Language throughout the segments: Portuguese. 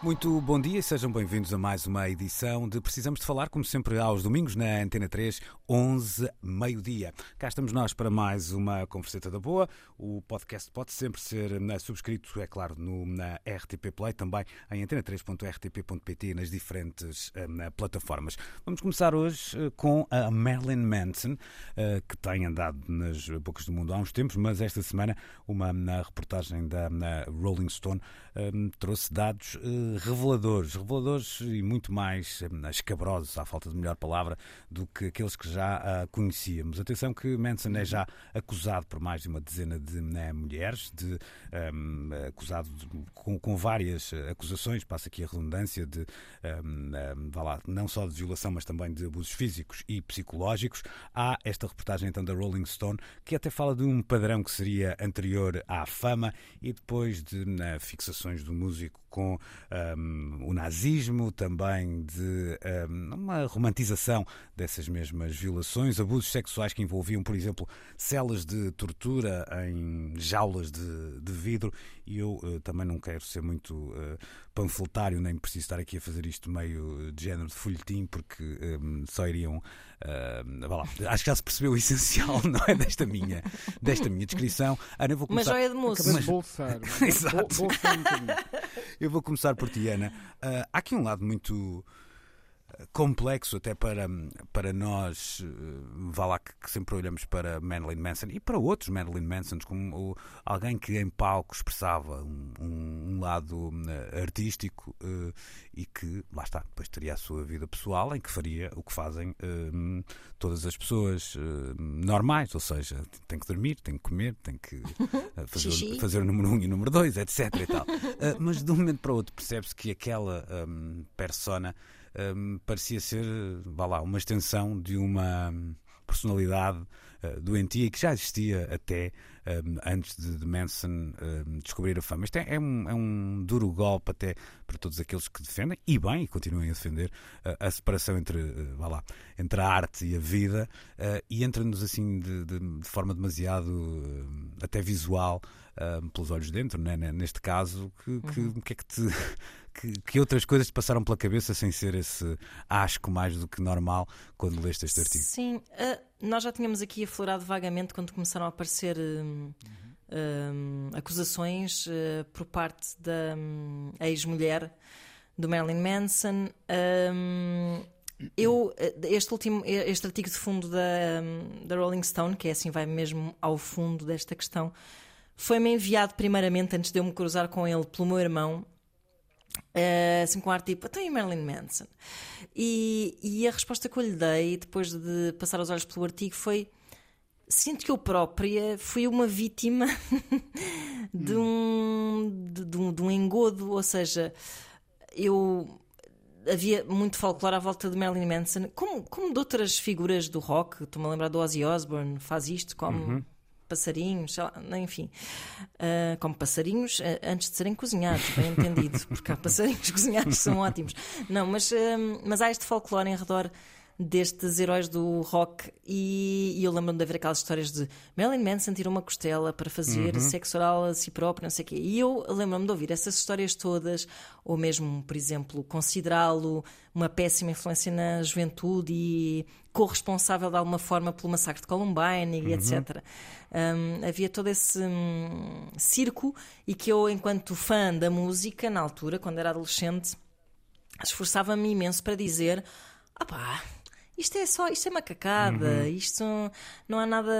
Muito bom dia e sejam bem-vindos a mais uma edição de Precisamos de Falar, como sempre aos domingos na Antena 3, 11, meio-dia. Cá estamos nós para mais uma Converseta da Boa. O podcast pode sempre ser eh, subscrito, é claro, no, na RTP Play, também em antena3.rtp.pt nas diferentes um, plataformas. Vamos começar hoje uh, com a Marilyn Manson, que tem andado nas bocas do mundo há uns tempos, mas esta semana uma na reportagem da na Rolling Stone trouxe dados reveladores, reveladores e muito mais um, escabrosos, à falta de melhor palavra, do que aqueles que já uh, conhecíamos. Atenção que Manson é já acusado por mais de uma dezena de né, mulheres, de, um, acusado de, com, com, várias acusações, passa aqui a redundância, de vá lá, não só de violação, mas também de abusos físicos e psicológicos. Há esta reportagem então da Rolling Stone, que até fala de um padrão que seria anterior à fama e depois de né, fixações do músico com um, o nazismo, também de um, uma romantização dessas mesmas violações, abusos sexuais que envolviam, por exemplo, celas de tortura em jaulas de, de vidro. E eu uh, também não quero ser muito uh, panfletário, nem preciso estar aqui a fazer isto meio de género de folhetim, porque um, só iriam. Uh, lá, acho que já se percebeu o essencial, não é? Desta minha, desta minha descrição. Ana, eu vou começar... Uma joia de moço. Mas... Bolsar. Exato. Bolsar eu vou começar por Ana. Uh, há aqui um lado muito complexo até para, para nós, vá lá que, que, sempre olhamos para Marilyn Manson e para outros Marilyn Mansons como alguém que em palco expressava um, um lado uh, artístico uh, e que, lá está, depois teria a sua vida pessoal em que faria o que fazem uh, todas as pessoas normais, ou seja, tem que dormir, tem que comer, tem que fazer, fazer o número 1 um e o número 2, etc. E tal. mas de um momento para o outro percebe-se que aquela um, persona um, parecia ser, vá lá, uma extensão de uma personalidade uh, doentia que já existia até um, antes de, de Manson um, descobrir a fama. Isto é, é, um, é, um, duro golpe até para todos aqueles que defendem, e bem, e continuem a defender, uh, a separação entre, uh, vá lá, entre a arte e a vida, uh, e entra-nos assim de, de, de, forma demasiado até visual pelos olhos dentro, né? neste caso, que, que, uhum. que é que te que, outras coisas te passaram pela cabeça sem ser esse asco mais do que normal quando leste este artigo? Sim, uh, nós já tínhamos aqui aflorado vagamente quando começaram a aparecer uh, uh, acusações por parte da um, ex-mulher do Marilyn Manson. eu, este último, este artigo de fundo da, da Rolling Stone, que é assim, vai mesmo ao fundo desta questão, foi-me enviado primeiramente antes de eu me cruzar com ele pelo meu irmão Uh, assim com ar tipo, até então Marilyn Manson. E, e a resposta que eu lhe dei, depois de passar os olhos pelo artigo, foi: sinto que eu própria fui uma vítima de, um, de, de, um, de um engodo, ou seja, eu havia muito folclore à volta de Marilyn Manson, como, como de outras figuras do rock. Estou-me a lembrar do Ozzy Osbourne, faz isto como. Uhum passarinhos, enfim, uh, como passarinhos uh, antes de serem cozinhados, bem entendido, porque há passarinhos cozinhados que são ótimos. Não, mas, uh, mas há este folclore em redor destes heróis do rock e, e eu lembro-me de haver aquelas histórias de Marilyn Manson tirou uma costela para fazer uhum. sexo oral a si próprio, não sei o quê. E eu lembro-me de ouvir essas histórias todas, ou mesmo, por exemplo, considerá-lo uma péssima influência na juventude e corresponsável de alguma forma pelo massacre de Columbine, uhum. etc. Um, havia todo esse um, circo e que eu, enquanto fã da música, na altura, quando era adolescente, esforçava-me imenso para dizer: ah pá, isto é só, isto é macacada, uhum. isto não há nada,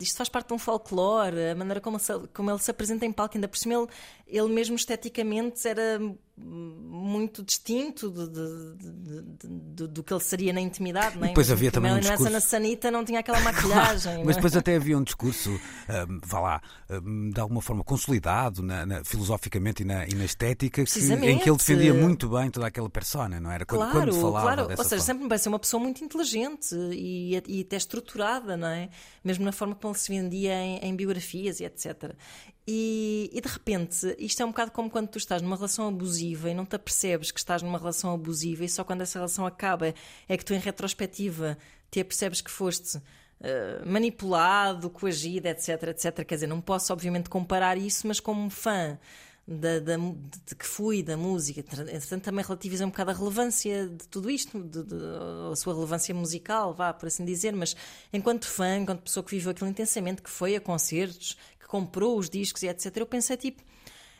isto faz parte de um folclore, a maneira como, se, como ele se apresenta em palco, ainda por cima ele, ele mesmo esteticamente era muito distinto de, de, de, do que ele seria na intimidade, não é? depois havia também um discurso... na Sanita não tinha aquela maquilhagem. Mas é? depois até havia um discurso, um, vá lá, um, de alguma forma consolidado na, na, filosoficamente e na, e na estética, que, em que ele defendia muito bem toda aquela persona, não era? Claro, quando, falava claro. Ou seja, sempre me parece uma pessoa muito inteligente e, e até estruturada, não é? Mesmo na forma como ele se vendia em, em biografias e etc. E, e, de repente, isto é um bocado como quando tu estás numa relação abusiva e não te apercebes que estás numa relação abusiva e só quando essa relação acaba é que tu, em retrospectiva, te apercebes que foste uh, manipulado, coagido, etc, etc. Quer dizer, não posso, obviamente, comparar isso, mas como fã da, da, de que fui, da música, entretanto, também relativizei um bocado a relevância de tudo isto, de, de, a sua relevância musical, vá, por assim dizer, mas enquanto fã, enquanto pessoa que viveu aquilo intensamente, que foi a concertos, comprou os discos e etc. Eu pensei tipo,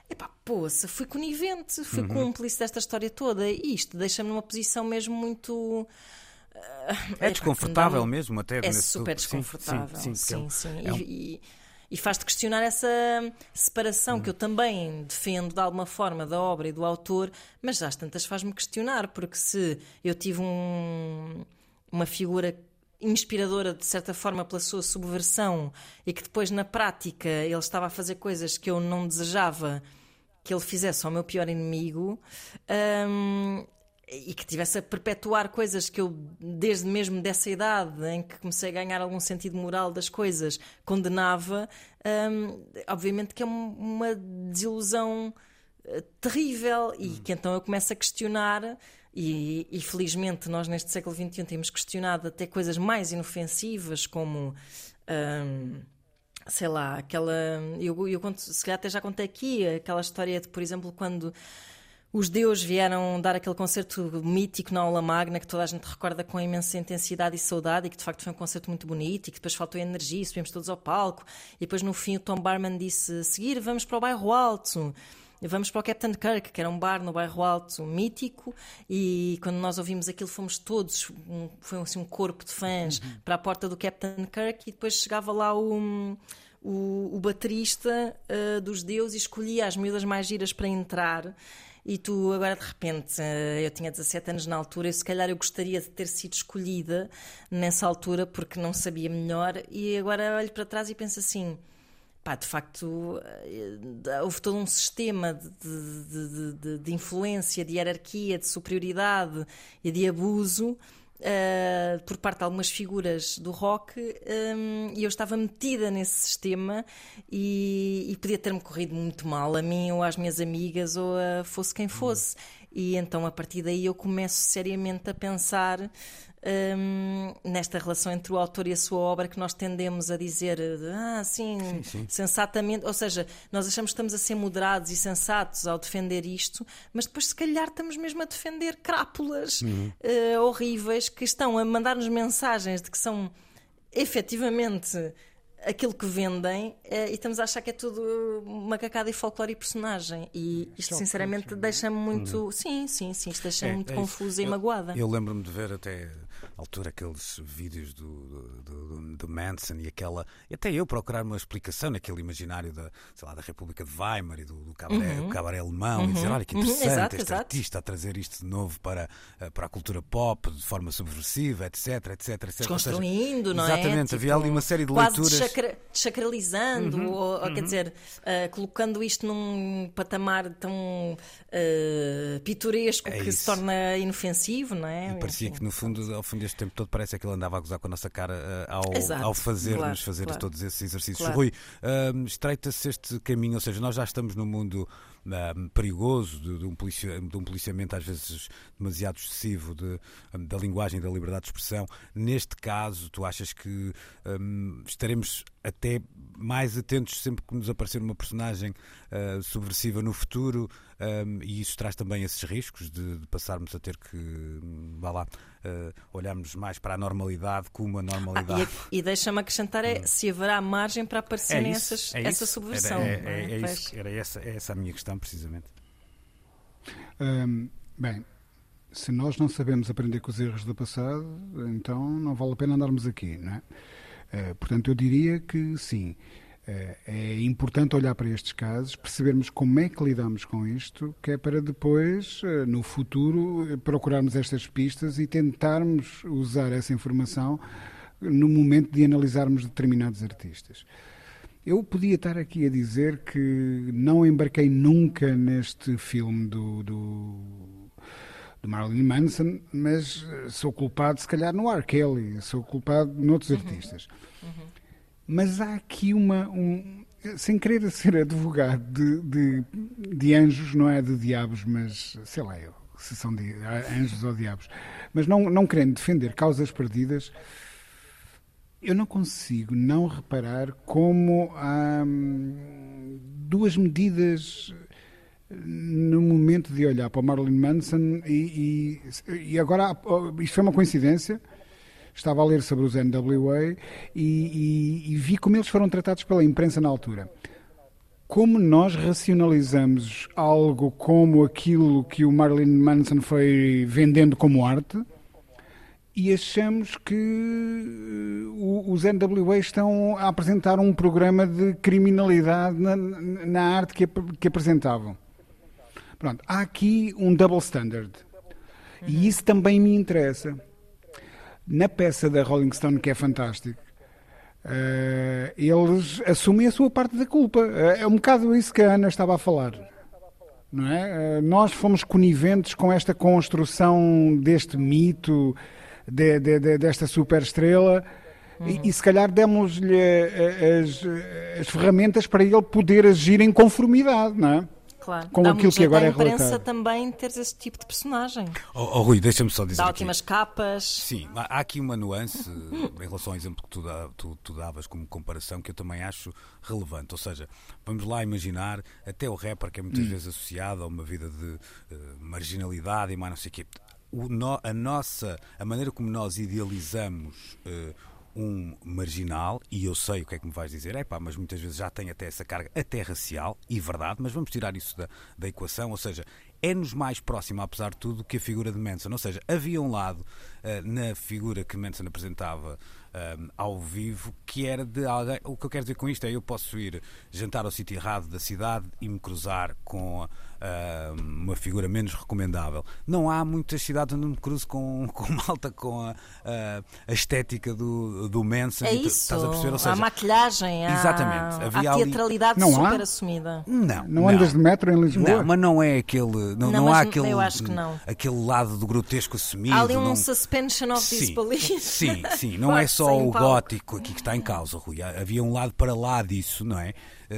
epá, poça, fui conivente, fui uhum. cúmplice desta história toda e isto deixa-me numa posição mesmo muito. é desconfortável mesmo, até. É super desconfortável. Sim, sim, sim. sim, sim. É um... E, e faz-te questionar essa separação que eu também defendo de alguma forma da obra e do autor, mas às tantas faz-me questionar, porque se eu tive um, uma figura inspiradora de certa forma pela sua subversão e que depois na prática ele estava a fazer coisas que eu não desejava que ele fizesse ao meu pior inimigo um, e que tivesse a perpetuar coisas que eu desde mesmo dessa idade em que comecei a ganhar algum sentido moral das coisas condenava um, obviamente que é uma desilusão eh, terrível e que então eu começo a questionar e, e, felizmente nós neste século XXI temos questionado até coisas mais inofensivas como. Hum, sei lá, aquela. Eu, eu conto, se calhar até já contei aqui aquela história de, por exemplo, quando os Deus vieram dar aquele concerto mítico na aula magna que toda a gente recorda com imensa intensidade e saudade e que de facto foi um concerto muito bonito e que depois faltou energia subimos todos ao palco e depois no fim o Tom Barman disse seguir vamos para o bairro alto vamos para o Captain Kirk, que era um bar no bairro Alto mítico, e quando nós ouvimos aquilo fomos todos, um, foi assim um corpo de fãs uhum. para a porta do Captain Kirk e depois chegava lá o, o, o baterista uh, dos deuses e escolhia as miúdas mais giras para entrar. E tu agora de repente, uh, eu tinha 17 anos na altura, e se calhar eu gostaria de ter sido escolhida nessa altura porque não sabia melhor, e agora olho para trás e penso assim pá, de facto, eh, houve todo um sistema de, de, de, de, influência, de hierarquia, de superioridade e de abuso uh, por parte de algumas figuras do rock um, ehm, e eu estava metida nesse sistema e, e podia ter-me corrido muito mal, a mim ou às minhas amigas ou a fosse quem fosse. E então a partir daí eu começo seriamente a pensar um, nesta relação entre o autor e a sua obra que nós tendemos a dizer, ah, sim, sim, sim, sensatamente, ou seja, nós achamos que estamos a ser moderados e sensatos ao defender isto, mas depois se calhar estamos mesmo a defender crápulas uhum. uh, horríveis que estão a mandar-nos mensagens de que são efetivamente aquilo que vendem eh, e estamos a achar que é tudo macacada e folclore e personagem. E isto, sinceramente, deixa-me muito. Uhum. Sim, sim, sim, isto deixa-me é, muito é confusa e magoada. Eu lembro-me de ver até altura aqueles vídeos do, do, do, do, Manson e aquela. E até eu procurar uma explicação naquele imaginário da, sei lá, da República de Weimar e do, do cabaré, uhum. cabaré alemão uhum. e dizer: olha que uhum. interessante uhum. exato, este exato. artista a trazer isto de novo para, eh, para a cultura pop de forma subversiva, etc, etc, etc. Desconstruindo, seja, não é? Exatamente, havia ali uma série de quase desacralizando, uhum, ou, ou quer uhum. dizer, uh, colocando isto num patamar tão uh, pitoresco é que isso. se torna inofensivo, não é? E parecia que no fundo, ao fundo deste tempo todo, parece que ele andava a gozar com a nossa cara uh, ao, ao fazer-nos claro, fazer claro. todos esses exercícios. Claro. Rui, estreita-se este caminho, ou seja, nós já estamos no mundo perigoso de, de, um policia, de, um policiamento às vezes demasiado excessivo de, da linguagem da liberdade de expressão. Neste caso, tu achas que um, estaremos até mais atentos sempre que nos aparecer uma personagem uh, subversiva no futuro e isso traz também esses riscos de, de passarmos a ter que, vá lá, olharmos mais para a normalidade como a normalidade. Ah, e, e deixa-me acrescentar é, hum. se haverá margem para aparecerem é essas, é essa subversão. Era, é, é, é isso, era essa, é essa a minha questão, precisamente. Hum, bem, se nós não sabemos aprender com os erros do passado, então não vale a pena andarmos aqui, não é? Uh, portanto, eu diria que sim. É, é importante olhar para estes casos, percebermos como é que lidamos com isto, que é para depois, eh, no futuro, procurarmos estas pistas e tentarmos usar essa informação no momento de analisarmos determinados artistas. Eu podia estar aqui a dizer que não embarquei nunca neste filme do, do, do Marilyn Manson, mas sou culpado, se calhar, no R. Kelly, sou culpado noutros uhum. artistas. Uhum. Mas há aqui uma. Um, sem querer ser advogado de, de, de, anjos, não é de diabos, mas sei lá eu, se são de anjos ou diabos, mas não, não querendo defender causas perdidas, eu não consigo não reparar como há hum, duas medidas no momento de olhar para o Marilyn Manson e, e, e agora isto foi uma coincidência estava a ler sobre os NWA e, e, e vi como eles foram tratados pela imprensa na altura como nós racionalizamos algo como aquilo que o Marilyn Manson foi vendendo como arte e achamos que uh, os NWA estão a apresentar um programa de criminalidade na, na arte que, que apresentavam. Pronto, há aqui um double standard. E isso também me interessa na peça da Rolling Stone, que é fantástico, uh, eles assumem a sua parte da culpa. Uh, é um bocado isso que a Ana estava a falar. Não é? Uh, nós fomos coniventes com esta construção deste mito, de, de, de, desta superestrela. Uhum. E, e, se calhar demos-lhe as, as ferramentas para ele poder agir em conformidade, não é? Claro. com Dá aquilo que agora é relatado. a imprensa também ter esse tipo de personagem. Oh, oh Rui, deixa-me só dizer Dá aqui. ótimas capas. Sim, há aqui uma nuance em relação ao exemplo que tu, tu, tu, davas como comparação que eu também acho relevante. Ou seja, vamos lá imaginar até o rapper que é muitas hum. vezes associado a uma vida de uh, marginalidade e mais não sei o quê. O, no, a nossa, a maneira como nós idealizamos uh, um marginal, e eu sei o que é que me vais dizer, é pá, mas muitas vezes já tem até essa carga até racial, e verdade, mas vamos tirar isso da, da equação, ou seja, é-nos mais próximo, apesar de tudo, que a figura de Manson. Ou seja, havia um lado uh, na figura que Manson apresentava uh, ao vivo que era de alguém. O que eu quero dizer com isto é eu posso ir jantar ao sítio errado da cidade e me cruzar com uh, uma figura menos recomendável. Não há muitas cidades onde me cruzo com, com malta com a, a estética do, do Manson. É isso. Estás a perceber? Ou seja, há maquilhagem, há, exatamente, havia há teatralidade ali... super há? assumida. Não, não andas de metro em Lisboa? Não, mas não é aquele. Não, não, não há aquele. Eu acho que não. Aquele lado do grotesco assumido. Há ali um não... suspension of sim, disbelief. Sim, sim. Não é só o gótico aqui que está em causa, Rui. Havia um lado para lá disso, não é?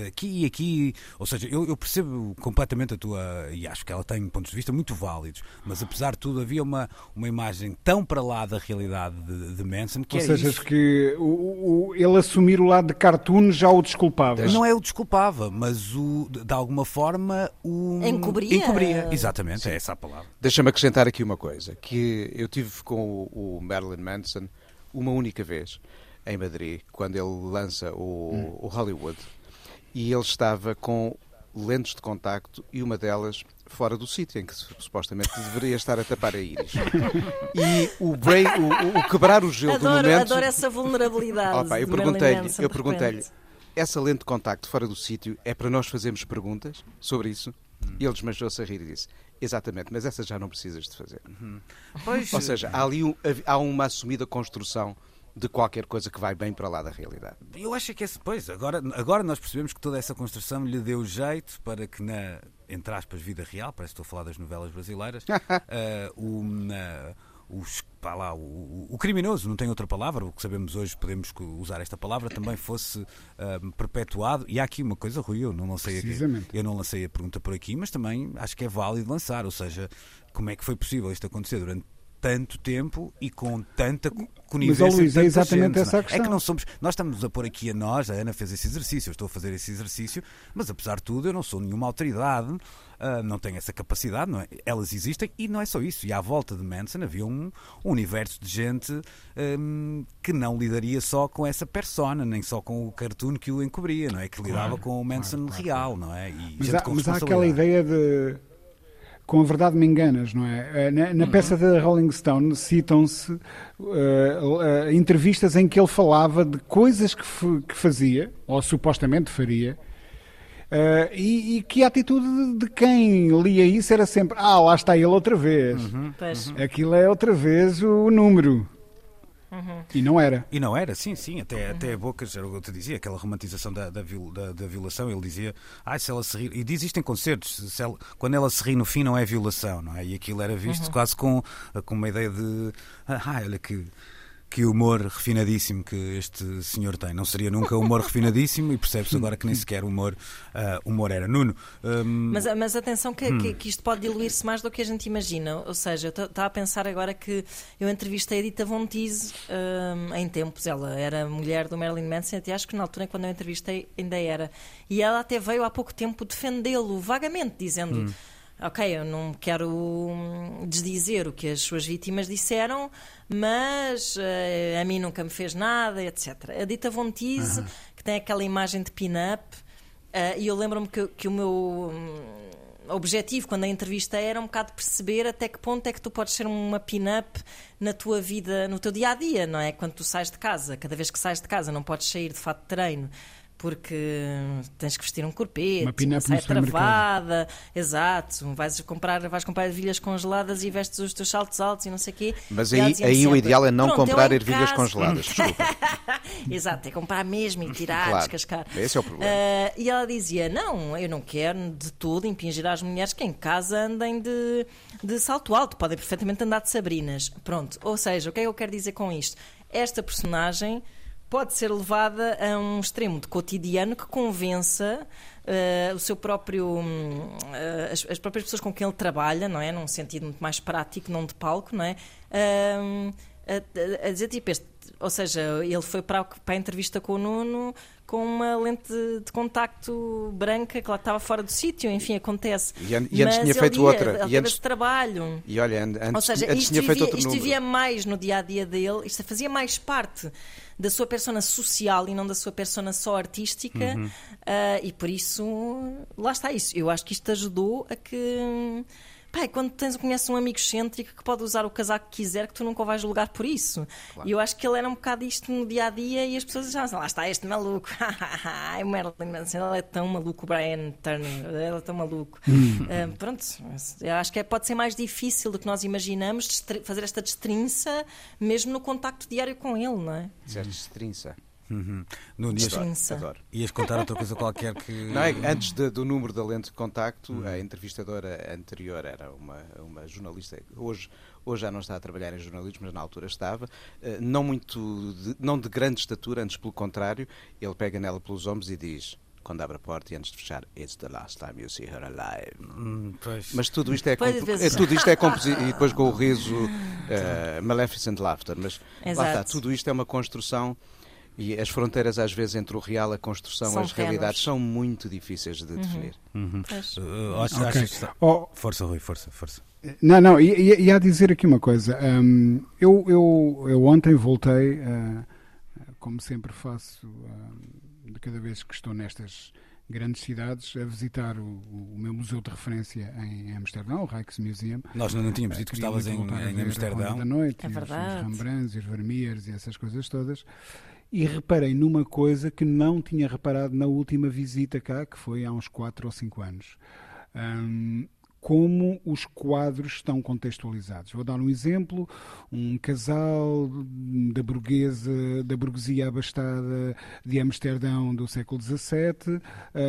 Aqui e aqui, ou seja, eu, eu, percebo completamente a tua, e acho que ela tem pontos de vista muito válidos, mas apesar de tudo havia uma, uma imagem tão para lá da realidade de, de Manson que Ou é seja, isso. que o, o, ele assumir o lado de cartoon já o desculpava. Não é o desculpava, mas o, de alguma forma o encobria. encobria. Exatamente, Sim. é essa a palavra. Deixa-me acrescentar aqui uma coisa, que eu tive com o, o Marilyn Manson uma única vez em Madrid, quando ele lança o, hum. o Hollywood e ele estava com lentes de contacto e uma delas fora do sítio em que supostamente deveria estar a tapar a íris. E o, break, o, o, quebrar o gelo adoro, do momento... Adoro essa vulnerabilidade Opa, eu perguntei-lhe eu perguntei essa lente de contacto fora do sítio é para nós fazermos perguntas sobre isso? Hum. E ele desmanchou-se a rir e disse Exatamente, mas essa já não precisas de fazer. Uhum. Pois... Ou seja, há ali um, há uma assumida construção de qualquer coisa que vai bem para lá da realidade. Eu acho que esse, pois, agora, agora nós percebemos que toda essa construção lhe deu jeito para que na, entre aspas, vida real, parece que estou a falar das novelas brasileiras, uh, o, os, pá lá, o, o, criminoso, não tem outra palavra, o que sabemos hoje, podemos usar esta palavra, também fosse uh, perpetuado. E há aqui uma coisa, Rui, eu não lancei aqui, eu não lancei a pergunta por aqui, mas também acho que é válido lançar, ou seja, como é que foi possível isto acontecer durante tanto tempo e com tanta conivência. Mas, Luís, é exatamente gente, essa a questão. É que não somos. Nós estamos a pôr aqui a nós, a Ana fez esse exercício, eu estou a fazer esse exercício, mas apesar de tudo, eu não sou nenhuma autoridade, uh, não tenho essa capacidade, não é? elas existem e não é só isso. E à volta de Manson havia um, um universo de gente um, que não lidaria só com essa persona, nem só com o cartoon que o encobria, não é? Que lidava claro, com o Manson claro, claro, real, não é? E mas há, mas há aquela ideia de com a verdade me enganas, não é? Na, na peça da Rolling Stone citam-se uh, uh, entrevistas em que ele falava de coisas que, que fazia, ou supostamente faria, Uh, e, e, que a atitude de, quem lia isso era sempre: ah, lá está ele outra vez. Uhum, uhum. Aquilo é outra vez o número. Uhum. E não era. E não era, sim, sim. Até, uhum. até a boca, era o que eu te dizia, aquela romantização da, da, da, da, violação. Ele dizia, ah, se ela se ri. E diz isto em concertos, ela, quando ela se ri no fim não é violação, não é? E aquilo era visto uhum. quase com, com uma ideia de, ah, olha que que humor refinadíssimo que este senhor tem. Não seria nunca humor refinadíssimo e percebe-se agora que nem sequer humor, uh, humor era. Nuno. Um... Mas, mas atenção que, hum. que, que, isto pode diluir-se mais do que a gente imagina. Ou seja, eu estava a pensar agora que eu entrevistei a Edita Von Teese um, em tempos. Ela era mulher do Marilyn Manson, até acho que na altura quando eu entrevistei ainda era. E ela até veio há pouco tempo defendê-lo vagamente, dizendo. Hum ok, eu não quero hum, desdizer o que as suas vítimas disseram, mas uh, a mim nunca me fez nada, etc. A Dita Von Teese, uhum. que tem aquela imagem de pin-up, uh, e eu lembro-me que, que, o meu um, objetivo quando a entrevista era um bocado perceber até que ponto é que tu podes ser uma pin-up na tua vida, no teu dia a dia, não é? Quando tu sais de casa, cada vez que sais de casa, não podes sair de fato de treino porque tens que vestir um corpete, uma, uma saia travada, exato, vais comprar, vais comprar ervilhas congeladas e vestes os teus saltos altos e não sei o quê. Mas aí, aí sempre, o ideal é não comprar ervilhas caso... congeladas, exato, é comprar mesmo e tirar, claro, descascar. Esse é o problema. Uh, e ela dizia, não, eu não quero de tudo impingir às mulheres que em casa andem de, de salto alto, podem perfeitamente andar de sabrinas. Pronto, ou seja, o que é que eu quero dizer com isto? Esta personagem pode ser levada a um extremo de cotidiano que convença uh, o seu próprio uh, as, as, próprias pessoas com quem ele trabalha, não é, num sentido muito mais prático, não de palco, não é, uh, a, a, dizer tipo este, ou seja, ele foi para, para a entrevista com o Nuno com uma lente de contacto branca que lá estava fora do sítio, enfim, acontece. E, an e antes tinha feito ia, outra. Ele e antes... trabalho. E olha, antes, Ou seja, antes isto tinha vivia, feito outro isto número. vivia mais no dia a dia dele, isto fazia mais parte da sua persona social e não da sua persona só artística, uhum. uh, e por isso, lá está isso. Eu acho que isto ajudou a que Pai, quando tens, conheces um amigo excêntrico que pode usar o casaco que quiser, que tu nunca vais julgar por isso. Claro. E eu acho que ele era um bocado isto no dia a dia e as pessoas já lá está este maluco. o Marilyn Manson, ele é tão maluco, o Brian Turner, ele é tão maluco. uh, pronto, eu acho que é, pode ser mais difícil do que nós imaginamos fazer esta destrinça mesmo no contacto diário com ele, não é? Destrinça. Uhum. No dia adoro. Ias contar outra coisa qualquer que. Não, é, antes de, do número da lente de contacto, uhum. a entrevistadora anterior era uma, uma jornalista. Hoje, hoje já não está a trabalhar em jornalismo, mas na altura estava. Uh, não muito, de, não de grande estatura, antes pelo contrário, ele pega nela pelos ombros e diz quando abre a porta e antes de fechar, It's the last time you see her alive. Hum, mas tudo isto é, é tudo isto é composição e depois com o riso uh, Maleficent Laughter. Mas Exato. lá está, tudo isto é uma construção e as fronteiras, às vezes, entre o real, a construção, são as realidades, são muito difíceis de uhum. definir. Uhum. Uh, acho, okay. oh. Força, Rui, força, força. Não, não, ia, ia dizer aqui uma coisa. Um, eu, eu, eu ontem voltei, uh, como sempre faço, uh, de cada vez que estou nestas grandes cidades, a visitar o, o meu museu de referência em Amsterdão, o Rijksmuseum. Nós não tínhamos dito que estavas em, em Amsterdão. Da noite, é verdade. Os, os Rembrandts, os Vermeers e essas coisas todas e reparei numa coisa que não tinha reparado na última visita cá, que foi há uns 4 ou 5 anos. Um, como os quadros estão contextualizados. Vou dar um exemplo: um casal da burguesa, da burguesia abastada de Amsterdão do século XVII,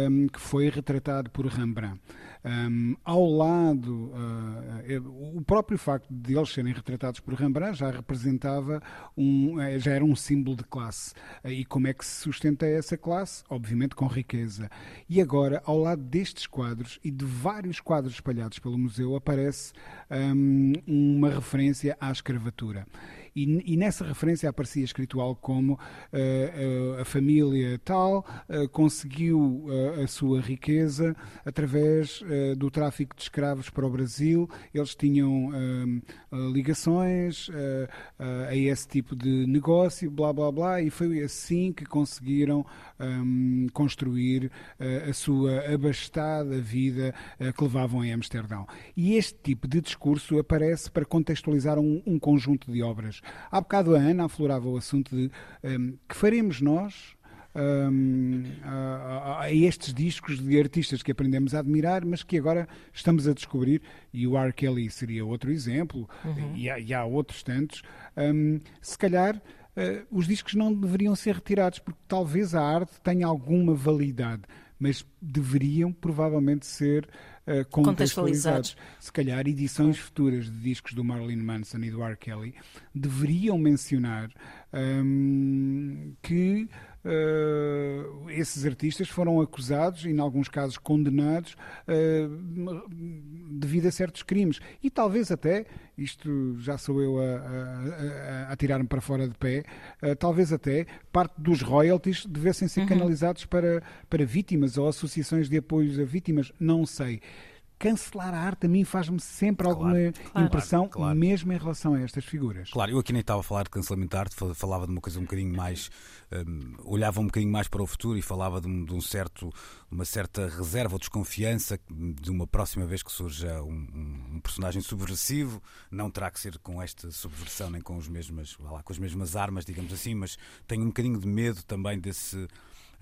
um, que foi retratado por Rembrandt. Um, ao lado, uh, o próprio facto de eles serem retratados por Rembrandt já representava um, eh, já era um símbolo de classe. Uh, e como é que se sustenta essa classe? Obviamente com riqueza. E agora, ao lado destes quadros e de vários quadros espalhados pelo museu, aparece um, uma referência à escravatura. E, e nessa referência aparecia escrito algo como uh, a família tal conseguiu a sua riqueza através do tráfico de escravos para o Brasil. Eles tinham ligações a esse tipo de negócio, blá blá blá, e foi assim que conseguiram um, construir uh, a sua abastada vida uh, que levavam em Amsterdão. E este tipo de discurso aparece para contextualizar um, um conjunto de obras. Há bocado a Ana aflorava o assunto de um, que faremos nós um, a, a, estes discos de artistas que aprendemos a admirar, mas que agora estamos a descobrir, e o R. Kelly seria outro exemplo, uhum. e, há, e, há, outros tantos, um, se calhar uh, os discos não deveriam ser retirados, porque talvez a arte tenha alguma validade, mas deveriam provavelmente ser uh, contextualizados. contextualizados. Se calhar edições futuras de discos do Marilyn Manson e do R. Kelly deveriam mencionar um, que Uh, esses artistas foram acusados e, em alguns casos, condenados uh, devido a certos crimes. E talvez até, isto já sou eu a, a, a, a tirar-me para fora de pé, uh, talvez até parte dos royalties devessem ser uhum. canalizados para, para vítimas ou associações de apoio a vítimas, não sei cancelar a arte a mim faz-me sempre claro, alguma claro, impressão, claro, mesmo em relação a estas figuras. Claro, eu aqui nem estava a falar de cancelamento de arte, falava de uma coisa um bocadinho mais. Um, olhava um bocadinho mais para o futuro e falava de um, de um certo, uma certa reserva ou desconfiança de uma próxima vez que surja um, um, personagem subversivo. Não terá que ser com esta subversão nem com, os mesmas, lá, com as mesmas armas, digamos assim, mas tenho um bocadinho de medo também desse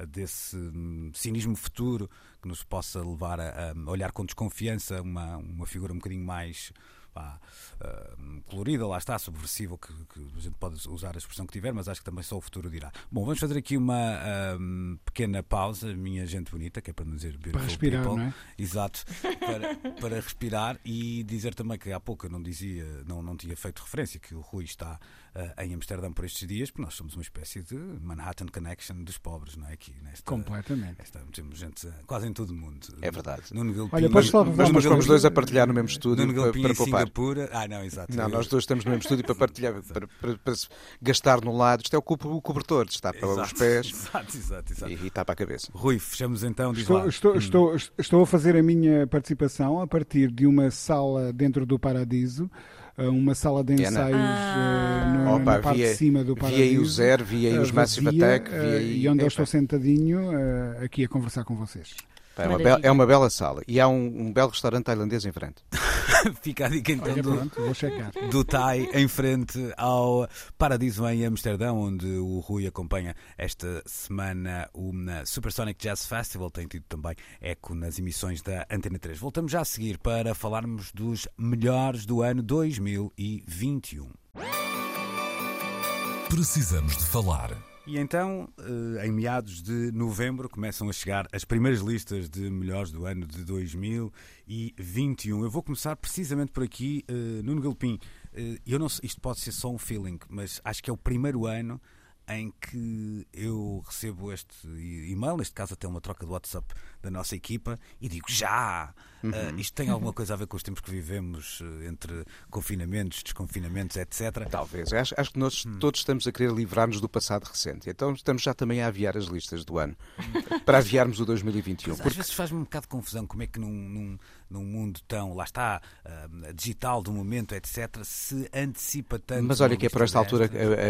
desse hum, cinismo futuro que nos possa levar a, a olhar com desconfiança uma, uma figura um bocadinho mais pá, uh, colorida, lá está, subversiva, que, que, a gente pode usar a expressão que tiver, mas acho que também só o futuro dirá. Bom, vamos fazer aqui uma uh, pequena pausa, minha gente bonita, que é para não dizer Para respirar, people. não é? Exato, para, para respirar e dizer também que há pouco eu não dizia, não, não tinha feito referência que o Rui está uh, em Amsterdão por estes dias, porque nós somos uma espécie de Manhattan Connection dos pobres, não é? Aqui nesta, Completamente. Esta, temos gente quase em todo o mundo. É verdade. Nuno Gilpin, Olha, mas, mas nós fomos dois a partilhar no mesmo estúdio para, para poupar. Singapura. Ah, não, exato. Não, nós dois estamos no mesmo estúdio para partilhar, para, para, para, gastar no lado. Isto é o, o cobertor, está para exato, os pés exato, exato, exato. E, e está para a cabeça. Rui, fechamos então. Estou, estou, hum. estou, estou a fazer a minha participação a partir de uma sala dentro do Paradiso uma sala de ensaios ah. no, Opa, na parte via, de cima do Paradiso. Vi aí o Zero, vi aí os Massive Attack. Vi aí, e onde eu estou sentadinho aqui a conversar com vocês. É uma, bela, é uma, bela sala. E há um, um belo restaurante tailandês em frente. Fica a dica então Olha, do, pronto, vou checar. do Thai em frente ao Paradiso em Amsterdão, onde o Rui acompanha esta semana o Supersonic Jazz Festival. Tem tido também eco nas emissões da Antena 3. Voltamos já a seguir para falarmos dos melhores do ano 2021. Precisamos de falar. E então, eh, em meados de novembro, começam a chegar as primeiras listas de melhores do ano de 2021. Eu vou começar precisamente por aqui, eh, Nuno Galpim. Eh, eu não, isto pode ser só um feeling, mas acho que é o primeiro ano em que eu recebo este e-mail, neste caso até uma troca do WhatsApp da nossa equipa, e digo já! Uhum. Uh, isto tem alguma coisa a ver com os tempos que vivemos uh, entre confinamentos, desconfinamentos, etc. Talvez. Acho, acho que nós hum. todos estamos a querer livrar-nos do passado recente. Então estamos já também a aviar as listas do ano para aviarmos o 2021. Mas, porque... Às vezes faz-me um bocado de confusão como é que num, num, num mundo tão, lá está, uh, digital do momento, etc., se antecipa tanto. Mas olha que é por esta altura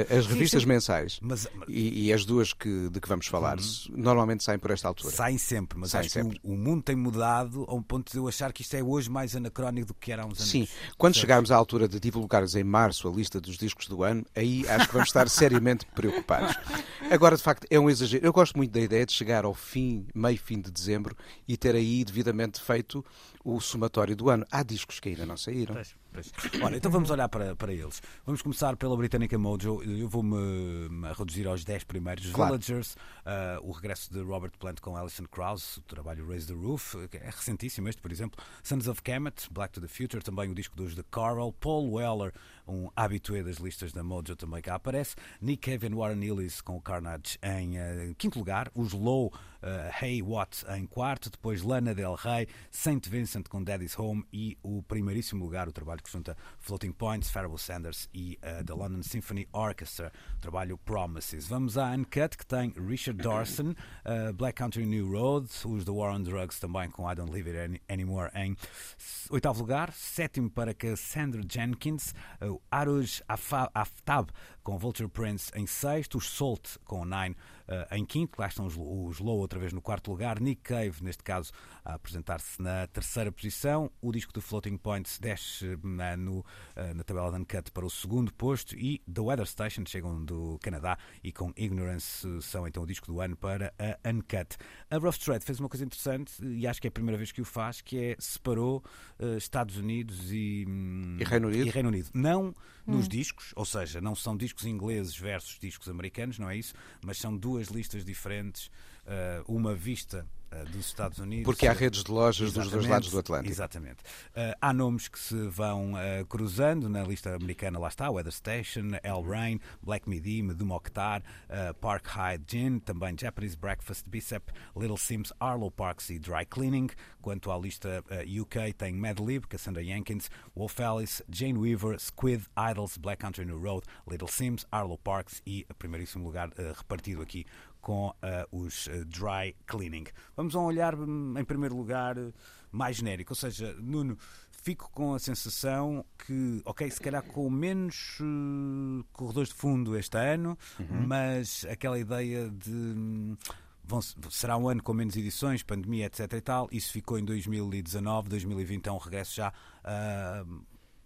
as revistas sim, sim. mensais mas, e, e, as duas que, de que vamos falar uhum. normalmente saem por esta altura. Saem sempre, mas saem sempre. o, o, mundo tem mudado a um ponto de eu achar que isto é hoje mais anacrónico do que era há uns anos. Sim, quando chegarmos à altura de divulgares em março a lista dos discos do ano, aí acho que vamos estar seriamente preocupados. Agora, de facto, é um exagero. Eu gosto muito da ideia de chegar ao fim, meio fim de dezembro e ter aí devidamente feito o somatório do ano. Há discos que ainda não saíram. Pois. Ora, então vamos olhar para, para eles. Vamos começar pela britânica Mojo. Eu vou-me reduzir aos 10 primeiros. Claro. Villagers, uh, o regresso de Robert Plant com Alison Krauss, o trabalho Raise the Roof, é recentíssimo este, por exemplo. Sons of Kemet, Black to the Future, também o disco dos The Coral. Paul Weller, um habitué das listas da Mojo, também cá aparece. Nick Kevin Warren Ellis com o Carnage em uh, quinto lugar. Os Low Hey What em quarto, depois Lana Del Rey, Saint Vincent com Daddy's Home e o primeiríssimo lugar, o trabalho que junta Floating Points, Pharrell Sanders e uh, The London Symphony Orchestra, o trabalho Promises. Vamos à Uncut, que tem Richard Dawson, uh, Black Country New Road, os The War on Drugs também com I Don't Live It Any Anymore em oitavo lugar, sétimo para Cassandra Jenkins, uh, Aruj Aftab com Vulture Prince em sexto, os Salt com Nine uh, em quinto, lá estão os, os Low outra vez no quarto lugar, Nick Cave, neste caso, a apresentar-se na terceira posição, o disco do Floating Points desce uh, no, uh, na tabela de Uncut para o segundo posto e The Weather Station chegam do Canadá e com Ignorance são então o disco do ano para a Uncut. A Rough Trade fez uma coisa interessante e acho que é a primeira vez que o faz, que é separou Estados Unidos e, e, Reino Unido. E Reino Unido. Não nos hum. discos, ou seja, não são discos ingleses versus discos americanos, não é isso, mas são duas listas diferentes, uh, uma vista dos Estados Unidos. Porque há redes de lojas dos dois lados do Atlântico. Exatamente. Uh, há nomes que se vão cruzando na lista americana, lá está, Weather Station, El Rain, Black Midi, Medum Mokhtar, Park High Gin, também Japanese Breakfast, Bicep, Little Sims, Arlo Parks e Dry Cleaning. Quanto à lista UK, tem Madlib, Cassandra Jenkins, Wolf Alice, Jane Weaver, Squid, Idols, Black Country New Road, Little Sims, Arlo Parks e, a primeiríssimo lugar, repartido aqui com uh, os uh, dry cleaning. Vamos a um olhar, hum, em primeiro lugar, mais genérico, ou seja, Nuno, fico com a sensação que, ok, se calhar com menos uh, corredores de fundo este ano, uhum. mas aquela ideia de. Hum, vão, será um ano com menos edições, pandemia, etc. e tal. Isso ficou em 2019, 2020 é um regresso já uh,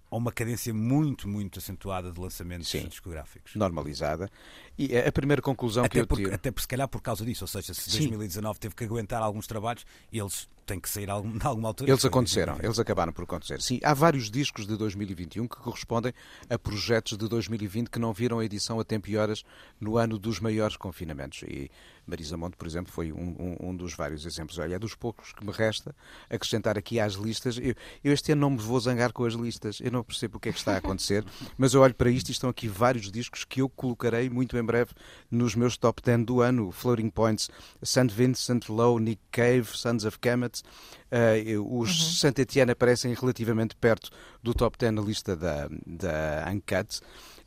a uma cadência muito, muito acentuada de lançamentos Sim, discográficos. Normalizada. E a primeira conclusão até que eu por, tiro... Até por, se calhar por causa disso, ou seja, se Sim. 2019 teve que aguentar alguns trabalhos, eles têm que sair de alguma altura. Eles aconteceram, eles acabaram por acontecer. Sim, há vários discos de 2021 que correspondem a projetos de 2020 que não viram a edição a tempo e horas no ano dos maiores confinamentos. E Marisa Monte, por exemplo, foi um, um, um dos vários exemplos. Olha, é dos poucos que me resta acrescentar aqui às listas. Eu, eu, este ano não me vou zangar com as listas, eu não percebo o que é que está a acontecer, mas eu olho para isto e estão aqui vários discos que eu colocarei muito em breve nos meus top 10 do ano. Floating Points, St. Vincent, Low, Nick Cave, Sons of Kemet, Uh, os uhum. Saint Etienne aparecem relativamente perto do top 10 na lista da, da Uncut.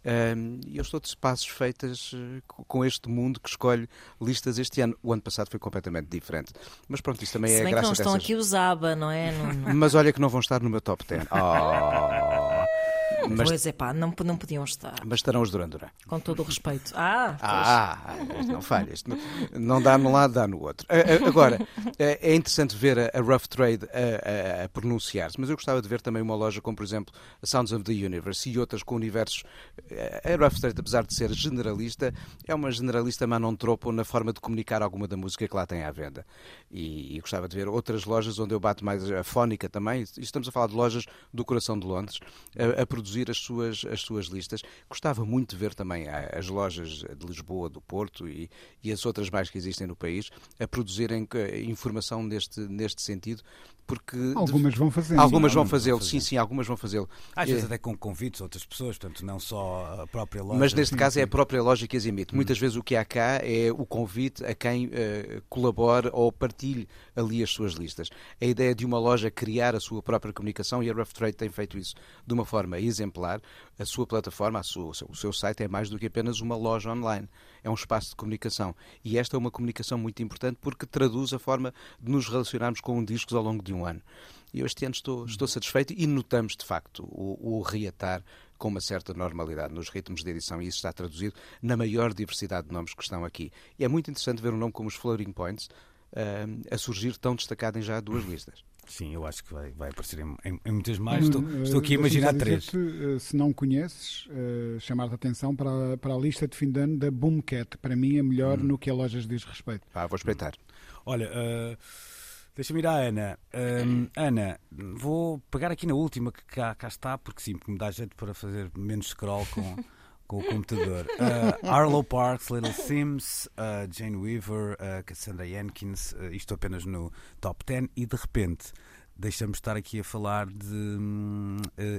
Uh, eu estou de passos feitas uh, com este mundo que escolhe listas este ano. O ano passado foi completamente diferente. Mas pronto, isso também Se é a graça que não estão dessas... aqui os ABBA, não é? Não... Mas olha que não vão estar no meu top 10. Oh. Mas, pois é, pá, não, não podiam estar. Mas estarão os Duran Duran. Com todo o respeito. Ah, ah, não falha. Não, não dá num lado, dá no outro. Agora, é interessante ver a Rough Trade a, a, a pronunciar-se, mas eu gostava de ver também uma loja como, por exemplo, a Sounds of the Universe e outras com universos. A Rough Trade, apesar de ser generalista, é uma generalista mas não tropo na forma de comunicar alguma da música que lá tem à venda. E, e gostava de ver outras lojas onde eu bato mais a fónica também. Estamos a falar de lojas do coração de Londres, a, a produzir as suas, as suas listas. Gostava muito de ver também as lojas de Lisboa, do Porto e, e as outras mais que existem no país a produzirem eh, informação neste, neste sentido, porque algumas vão fazer algumas vão fazê-lo sim sim algumas vão fazê-lo. Às vezes é. até com convites a outras pessoas portanto não só a própria loja. Mas neste sim, caso sim. é a própria loja que as emite. Hum. muitas vezes o que há cá é o convite a quem uh, colabore ou partilhe ali as suas listas. A ideia de uma loja criar a sua própria comunicação e a Rough Trade tem feito isso de uma forma exemplar. A sua plataforma a sua, o seu site é mais do que apenas uma loja online é um espaço de comunicação e esta é uma comunicação muito importante porque traduz a forma de nos relacionarmos com um discos ao longo de um ano. E eu este ano estou, estou satisfeito e notamos, de facto, o, o reatar com uma certa normalidade nos ritmos de edição e isso está traduzido na maior diversidade de nomes que estão aqui. E é muito interessante ver um nome como os Floating Points uh, a surgir tão destacado em já duas listas. Sim, eu acho que vai, vai aparecer em, em, em muitas mais. Estou, hum, estou aqui a imaginar três. Eh, se não conheces, uh, chamar-te a atenção para, para a lista de fim de ano da Boomcat. Para mim é melhor hum. no que a lojas diz respeito. Ah, vou espreitar. Olha, uh, deixa-me ir à Ana. Uh, Ana, vou pegar aqui na última que cá, cá está, porque sim, me dá jeito para fazer menos scroll com. com o computador. Uh, Arlo Parks, Little Sims, uh, Jane Weaver, uh, Cassandra Jenkins, isto apenas no top 10, e de repente deixamos estar aqui a falar de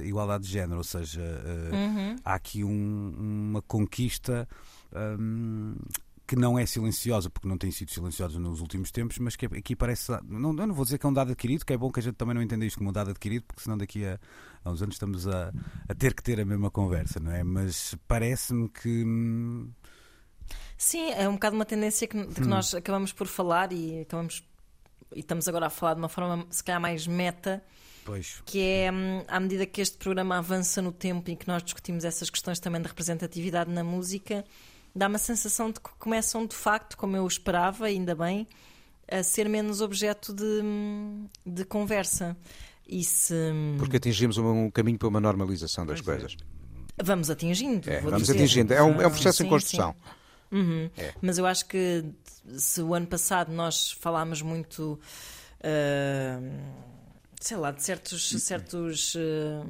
igualdade de género, ou seja, uhum. há aqui um, uma conquista. Um, que não é silenciosa, porque não tem sido silenciosa nos últimos tempos, mas que aqui parece. Não, eu não vou dizer que é um dado adquirido, que é bom que a gente também não entenda isto como um dado adquirido, porque senão daqui a, a uns anos estamos a, a ter que ter a mesma conversa, não é? Mas parece-me que. hum, Sim, é um bocado uma tendência que, de que nós acabamos por falar e acabamos e estamos agora a falar de uma forma se calhar mais meta, Pois. que é hum, à medida que este programa avança no tempo e que nós discutimos essas questões também de representatividade na música, dá uma sensação de que começam de facto, como eu esperava, ainda bem, a ser menos objeto de, de conversa. E se Porque atingimos um, um caminho para uma normalização das Pois é. coisas. vamos atingindo, É, vamos dizer. atingindo. É um, é um processo Sim, em construção. sim. Uhum. É. Mas eu acho que se o ano passado nós falámos muito, ah, sei lá, de certos, certos, ah,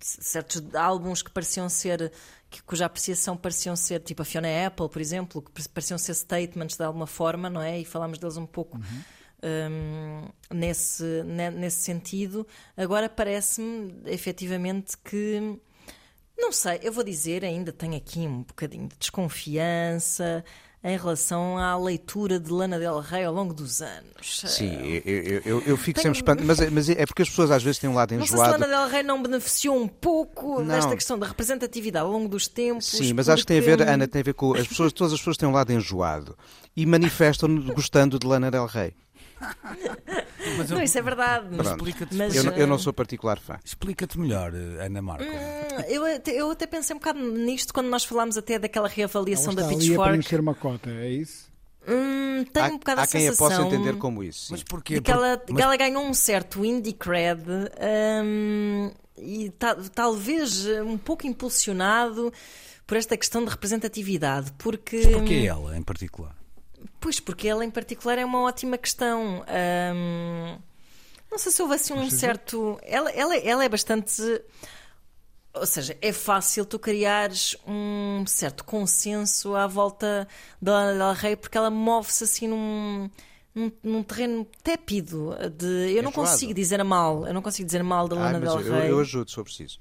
certos álbuns que pareciam ser, que, cuja apreciação pareciam ser, tipo a Fiona Apple, por exemplo, que pareciam ser statements de alguma forma, não é? E falámos deles um pouco. hum, nesse, ne- nesse sentido, agora parece-me efetivamente que não sei, eu vou dizer, ainda tenho aqui um bocadinho de desconfiança em relação à leitura de Lana Del Rey ao longo dos anos. Sim, eu, eu, eu, eu fico Tenho- sempre espantado. Mas, é- mas é porque as pessoas às vezes têm um lado Não sei se enjoado. Lana Del Rey não beneficiou um pouco Não. desta questão da representatividade ao longo dos tempos. Sim, mas acho que tem a porque- ver, Ana, tem a ver com as pessoas, todas as pessoas têm um lado enjoado e manifestam gostando de Lana Del Rey. Mas Não, isso é verdade. Pronto. explica-te Mas, Eu, não- eu não eh, sou particular fã. explica-te melhor, eh, Ana Marco. Hum, Eu até, eu até pensei um bocado nisto quando nós falámos até daquela Ela reavaliação está da ali a Pitchfork. preencher uma cota, é isso? Hum, tenho Há, um bocado há a quem a sensação... possa entender como isso. sim. Mas porquê? de que ela, Por- que ela ganhou um certo indie cred hum, e ta- talvez um pouco impulsionado por esta questão de representatividade, porque Mas porquê ela, em particular? Pois porque ela em particular é uma ótima questão. Hum, não sei se houve assim um certo. Ela, ela, ela é bastante. Ou seja, é fácil tu criares um certo consenso à volta da Lana Del Rey porque ela move-se assim num, num, num terreno tépido. De, eu não consigo dizer mal, eu não consigo dizer mal da Lana mas Del eu, Rey. eu ajudo se for preciso.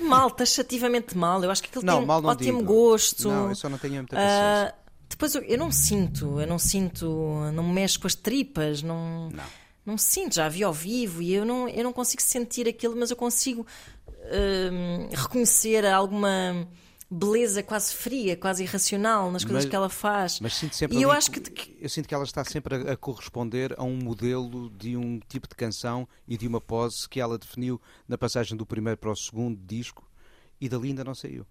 Mal, taxativamente mal. Eu acho que aquilo Não, tem mal não ótimo digo. gosto. Não, eu só não tenho muita Ah, paciência. Depois eu, eu não sinto, eu não sinto, não me mexo com as tripas, não, Não. não sinto, já vi ao vivo e eu não, eu não consigo sentir aquilo, mas eu consigo hum, reconhecer alguma beleza quase fria, quase irracional nas coisas Mas- que ela faz. Mas sinto sempre e eu acho co- que, eu sinto que ela está sempre a, a corresponder a um modelo de um tipo de canção e de uma pose que ela definiu na passagem do primeiro para o segundo disco e dali ainda não saiu.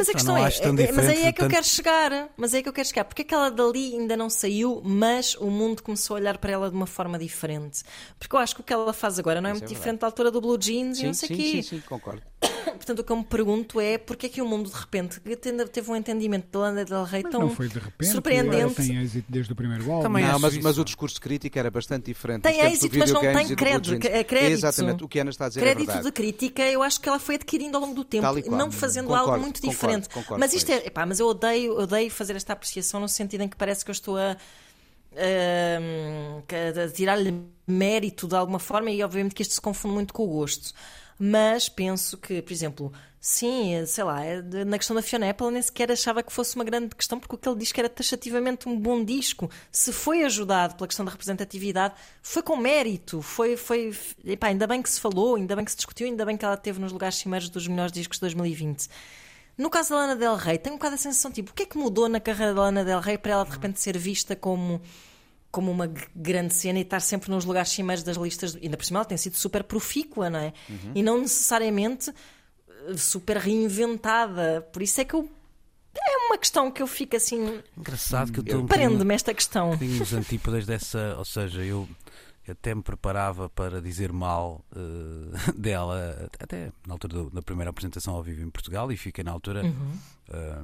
Mas a Só questão é, é- mas aí é que eu tanto- quero chegar. Mas aí é que eu quero chegar. Porque aquela dali ainda não saiu, mas o mundo começou a olhar para ela de uma forma diferente. Porque eu acho que o que ela faz agora não é Isso muito é diferente da altura do Blue Jeans e Sim, não sei o sim, quê. sim, sim, concordo. Portanto, o que eu me pergunto é porque é que o mundo de repente teve um entendimento da Lana Del Rey Mas tão não foi de repente. Ela surpreendente. tem êxito desde o primeiro álbum. Também não, mas, mas o discurso de crítica era bastante diferente. Tem êxito, mas não tem crédito, Jeans. é crédito. Exatamente, o que a Ana está a dizer é crédito verdade. de crítica, eu acho que ela foi adquirindo ao longo do tempo, e qual. não fazendo Concordo, algo muito concordo, diferente. concordo mas com isto é, epá, mas eu odeio, odeio fazer esta apreciação no sentido em que parece que eu estou a, a tirar-lhe mérito de alguma forma e obviamente que isto se confunde muito com o gosto. Mas penso que, por exemplo, sim, sei lá, é na questão da Fiona Apple nem sequer achava que fosse uma grande questão, porque o que ele diz que era taxativamente um bom disco, se foi ajudado pela questão da representatividade, foi com mérito, foi, foi epá, ainda bem que se falou, ainda bem que se discutiu, ainda bem que ela esteve nos lugares cimeiros dos melhores discos de 2020. No caso da Lana Del Rey, tenho um bocado a sensação, tipo, o que é que mudou na carreira da Lana Del Rey para ela de repente ser vista como, como uma grande cena e estar sempre nos lugares cimeiros das listas? Ainda por cima ela tem sido super profícua, não é? E não necessariamente eh, super reinventada. Por isso é que eu. É uma questão que eu fico assim. Engraçado que eu estou Prende-me esta questão. bocadinho nos antípodas dessa, ou seja, eu até me preparava para dizer mal eh, dela, até na altura da primeira apresentação ao vivo em Portugal, e fiquei na altura, Uhum. eh,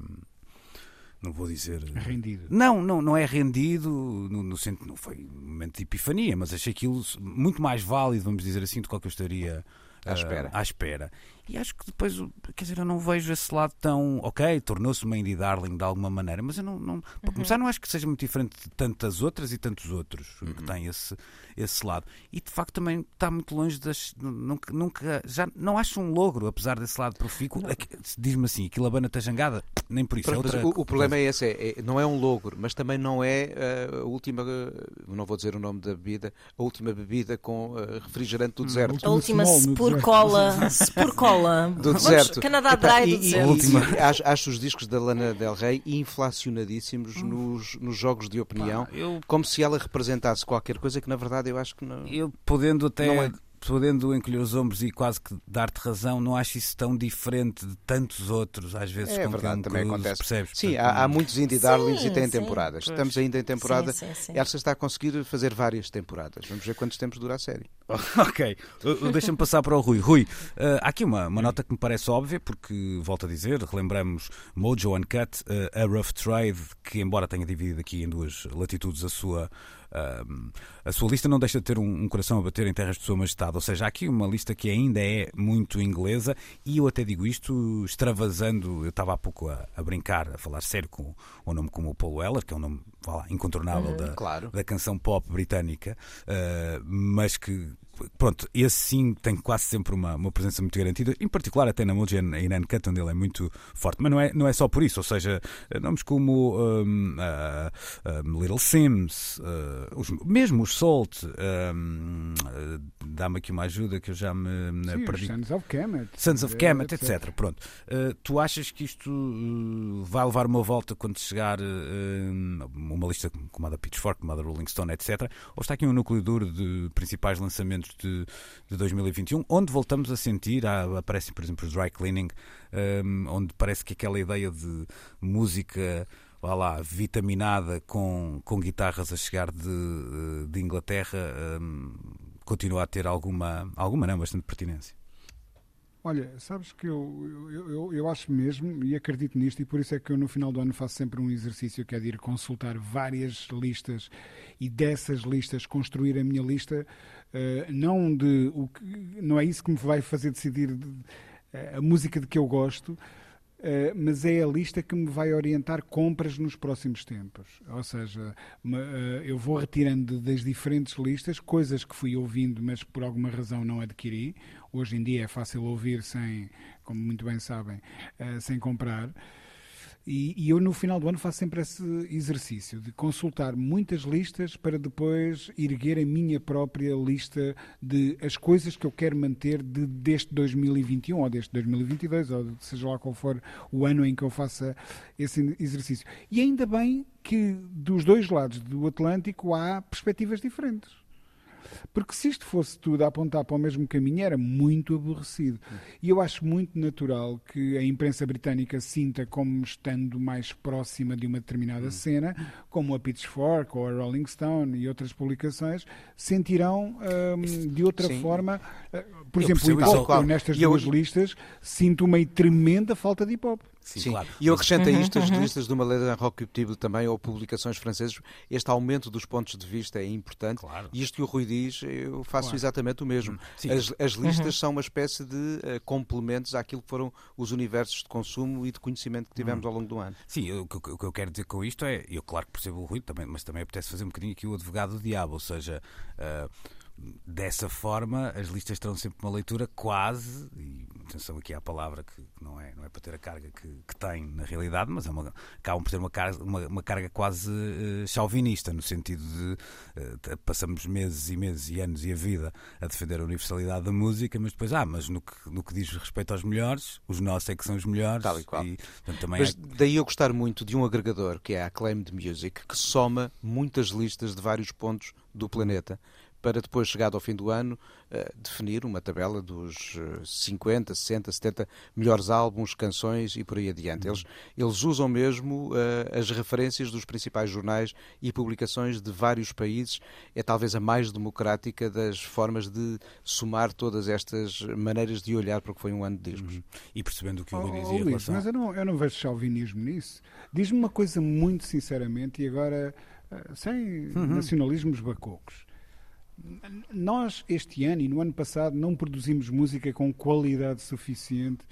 não vou dizer. Rendido. Não, não, não é rendido, no, no sentido, não foi um momento de epifania, mas achei aquilo muito mais válido, vamos dizer assim, do que eu estaria À eh, espera. à espera. E acho que depois, quer dizer, eu não vejo esse lado tão. Ok, tornou-se uma indie darling de alguma maneira, mas eu não. não para começar, não acho que seja muito diferente de tantas outras e tantos outros que têm esse, esse lado. E de facto também está muito longe das. Nunca, nunca já não acho um logro, apesar desse lado profícuo. É Diz-me assim, aquilo a banda está jangada, nem por isso. É Pronto, mas outra o, o problema é esse, é, é- não é um logro, mas também não é uh, a última, uh, não vou dizer o nome da bebida, a última bebida com uh, refrigerante do deserto. A última Small no Spur deserto. Cola. Cola. Do Vamos, deserto. Canadá Epá, Dry e, do e- deserto. e- Última. e acho, acho os discos da Lana Del Rey inflacionadíssimos nos, nos jogos de opinião, eu, como se ela representasse qualquer coisa que na verdade eu acho que não. eu podendo até. Não é. Podendo encolher os ombros e quase que dar-te razão, não acho isso tão diferente de tantos outros, às vezes, É com verdade, quem também cruzo, acontece. percebes? Sim, Portanto, há, há muitos indie darlings Sim, e têm sim. temporadas. Pois. Estamos ainda em temporada. Sim. Elsa está a conseguir fazer várias temporadas. Vamos ver quantos tempos dura a série. Ok, deixa-me passar para o Rui. Rui, uh, há aqui uma, uma nota que me parece óbvia, porque, volto a dizer, relembramos Mojo Uncut, uh, a Rough Trade, que, embora tenha dividido aqui em duas latitudes a sua. A sua lista não deixa de ter um, um coração a bater em terras de Sua Majestade, ou seja, há aqui uma lista que ainda é muito inglesa e eu até digo isto extravasando. Eu estava há pouco a, a brincar, a falar sério com um nome como o Paul Weller, que é um nome lá, incontornável da, Claro. da canção pop britânica, uh, mas que, pronto, esse sim tem quase sempre uma, uma presença muito garantida, em particular até na Mojo e na Uncut, onde ele é muito forte. Mas não é, não é só por isso, ou seja, nomes como um, uh, um, Little Sims, uh, os- mesmo os Salt, um, uh, dá-me aqui uma ajuda que eu já me Sim, perdi. Sons of Kemet. Sons of eh, Kemet, etc. Pronto. Uh, tu achas que isto vai levar uma volta quando chegar uma lista como a da Pitchfork, como a da Rolling Stone, etc. Ou está aqui um núcleo duro de principais lançamentos de, de 2021, onde voltamos a sentir, aparecem, por exemplo, os Dry Cleaning, um, onde parece que aquela ideia de música. Vá lá, vitaminada com, com guitarras a chegar de, de Inglaterra, um, continua a ter alguma, alguma não, bastante pertinência. Olha, sabes que eu, eu, eu, eu acho mesmo e acredito nisto, e por isso é que eu no final do ano faço sempre um exercício que é de ir consultar várias listas e dessas listas construir a minha lista, não de o que, não é isso que me vai fazer decidir de- eh, a música de que eu gosto, eh, mas é a lista que me vai orientar compras nos próximos tempos. Ou seja, eh, eu vou retirando das diferentes listas coisas que fui ouvindo, mas por alguma razão não adquiri. Hoje em dia é fácil ouvir sem, como muito bem sabem, eh, sem comprar. E, e eu no final do ano faço sempre esse exercício de consultar muitas listas para depois erguer a minha própria lista de as coisas que eu quero manter de, deste 2021 ou deste 2022, ou seja lá qual for o ano em que eu faça esse exercício. E ainda bem que dos dois lados do Atlântico há perspectivas diferentes. Porque se isto fosse tudo a apontar para o mesmo caminho, era muito aborrecido. E eu acho muito natural que a imprensa britânica sinta como estando mais próxima de uma determinada cena, como a Pitchfork ou a Rolling Stone e outras publicações, sentirão hum, de outra Sim. forma. uh, por Eu exemplo, o percebo hip isso. hop, Claro. eu nestas eu- duas listas sinto uma tremenda falta de hip hop. Sim, claro. E eu acrescento a Uhum, isto as listas de uma letra repercutível também, ou publicações francesas. Este aumento dos pontos de vista é importante. Claro. E isto que o Rui diz, eu faço Claro. exatamente o mesmo. Sim. As, as listas são uma espécie de eh, complementos àquilo que foram os universos de consumo e de conhecimento que tivemos ao longo do ano. Sim, eu- o que, o que eu quero dizer com isto é, eu claro que percebo o Rui, também, mas também apetece fazer um bocadinho aqui o advogado do diabo, ou seja, ah, dessa forma as listas terão sempre uma leitura quase, e atenção aqui à palavra que não é, não é para ter a carga que, que tem na realidade, mas é uma, acabam por ter uma carga, uma, uma carga quase eh, chauvinista, no sentido de t- passamos meses e meses e anos e a vida a defender a universalidade da música, mas depois, ah, mas no que, no que diz respeito aos melhores, os nossos é que são os melhores. Tal e qual. portanto, também Mas há- daí eu gostar muito de um agregador que é a Acclaimed Music, que soma muitas listas de vários pontos do planeta para depois, chegado ao fim do ano, eh, definir uma tabela dos eh, 50, 60, 70 melhores álbuns, canções e por aí adiante. Eles, eles usam mesmo eh, as referências dos principais jornais e publicações de vários países. É talvez a mais democrática das formas de somar todas estas maneiras de olhar para o que foi um ano de discos. e percebendo o que o Oh, Rui oh, dizia em Luís, relação... mas eu não, eu não vejo chauvinismo nisso. Diz-me uma coisa muito sinceramente, e agora, eh, sem Uhum. nacionalismos bacocos. Nós, este ano e no ano passado, não produzimos música com qualidade suficiente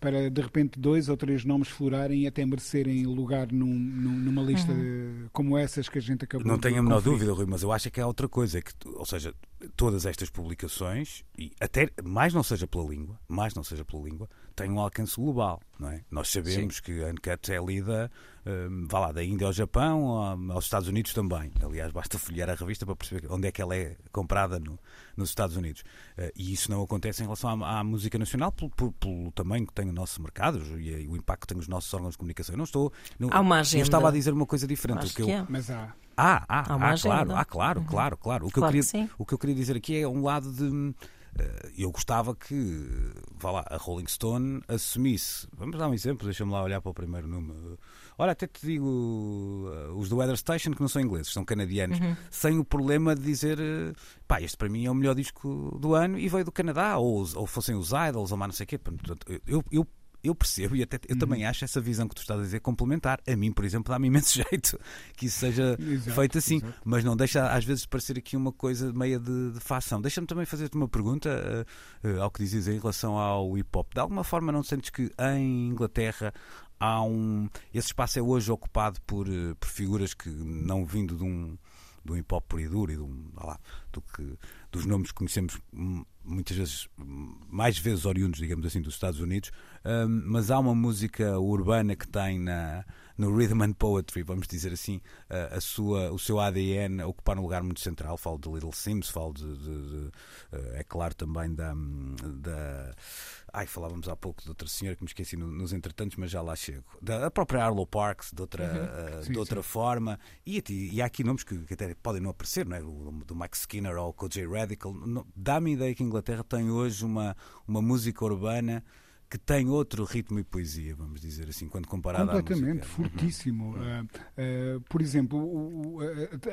para de repente dois ou três nomes florarem e até merecerem lugar num, num, numa lista uhum. como essas que a gente acabou Não de tenho a menor dúvida, Rui, mas eu acho que é outra coisa, é que, ou seja, todas estas publicações, e até mais não seja pela língua, mais não seja pela língua, têm um alcance global, não é? Nós sabemos Sim. que a Uncut é lida, um, vá lá, da Índia ao Japão, aos Estados Unidos também. Aliás, basta folhear a revista para perceber onde é que ela é comprada no, nos Estados Unidos. Uh, e isso não acontece em relação à, à música nacional, pelo, pelo, pelo, tamanho que tem o nosso mercado e, e, o impacto que tem os nossos órgãos de comunicação. Eu não estou. Não, há uma agenda. Eu estava a dizer uma coisa diferente. Acho que, que eu, é. Mas há. Ah, ah, ah, claro, ah, claro, uhum. claro, claro. O que, claro eu queria, que o que eu queria dizer aqui é um lado de. Eh, eu gostava que, vá lá, a Rolling Stone assumisse. Vamos dar um exemplo, deixa-me lá olhar para o primeiro número. Olha, até te digo, eh, os do Weather Station, que não são ingleses, são canadianos, uhum. sem o problema de dizer, eh, pá, este para mim é o melhor disco do ano e veio do Canadá, ou, ou fossem os Idols, ou mais não sei o quê. Portanto, eu, eu eu percebo e até eu uhum. também acho essa visão que tu estás a dizer complementar. A mim, por exemplo, dá-me imenso jeito que isso seja exato, feito assim, exato. mas não deixa às vezes parecer aqui uma coisa meia de, de facção. Deixa-me também fazer-te uma pergunta uh, uh, ao que dizes em relação ao hip hop. De alguma forma, não sentes que em Inglaterra há um. Esse espaço é hoje ocupado por, uh, por figuras que, não vindo de um, de um hip hop puro e duro e de um, lá, do que, dos nomes que conhecemos muitas vezes, mais vezes oriundos, digamos assim, dos Estados Unidos, um, mas há uma música urbana que tem na, no rhythm and poetry, vamos dizer assim, a, a sua, o seu ADN a ocupar um lugar muito central. Falo de Little Sims, falo de, de, de é claro também da, da Ai, falávamos há pouco de outra senhora que me esqueci nos entretantos, mas já lá chego. Da a própria Arlo Parks, de outra, uhum. uh, sim, de outra forma. E, e, há aqui nomes que, que, até podem não aparecer, não é? O, do Mike Skinner ou o J Radical. Dá-me a ideia que a Inglaterra tem hoje uma, uma música urbana que tem outro ritmo e poesia, vamos dizer assim, quando comparado Completamente, à música. fortíssimo. Uh, uh, por exemplo, o, o,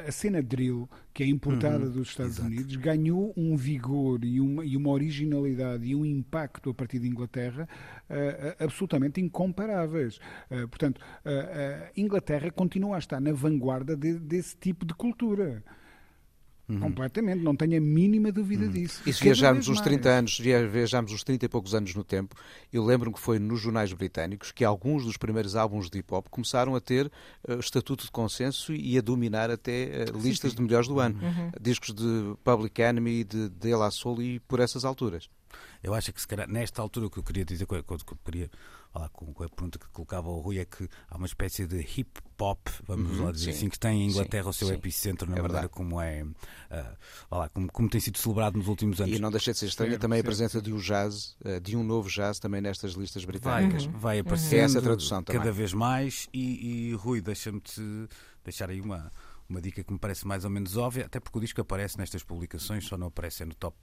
a, cena drill, que é importada uhum. dos Estados Exato. Unidos, ganhou um vigor e uma, e uma originalidade e um impacto a partir de Inglaterra uh, absolutamente incomparáveis. portanto, a Inglaterra continua a estar na vanguarda de, desse tipo de cultura. Uhum. Completamente, não tenho a mínima dúvida uhum. disso. E se viajarmos os 30 anos, viajarmos os 30 e poucos anos no tempo, eu lembro-me que foi nos jornais britânicos que alguns dos primeiros álbuns de hip hop começaram a ter uh, estatuto de consenso e a dominar até uh, listas sim, sim. de melhores do ano. Uhum. Discos de Public Enemy, de De La Soul e por essas alturas. Eu acho que se calhar, nesta altura o que eu queria dizer, o que eu queria falar com, com a pergunta que colocava o Rui, é que há uma espécie de hip hop, vamos uhum, lá dizer sim, assim, que tem em Inglaterra sim, o seu sim, epicentro na é maneira como é, uh, lá, como, como, tem sido celebrado nos últimos anos. E não deixa de ser estranha também a presença de um jazz, uh, de um novo jazz também nestas listas britânicas. Vai, vai aparecendo essa tradução cada também. vez mais e, e Rui, deixa-me deixar aí uma uma dica que me parece mais ou menos óbvia, até porque o disco aparece nestas publicações, só não aparece no top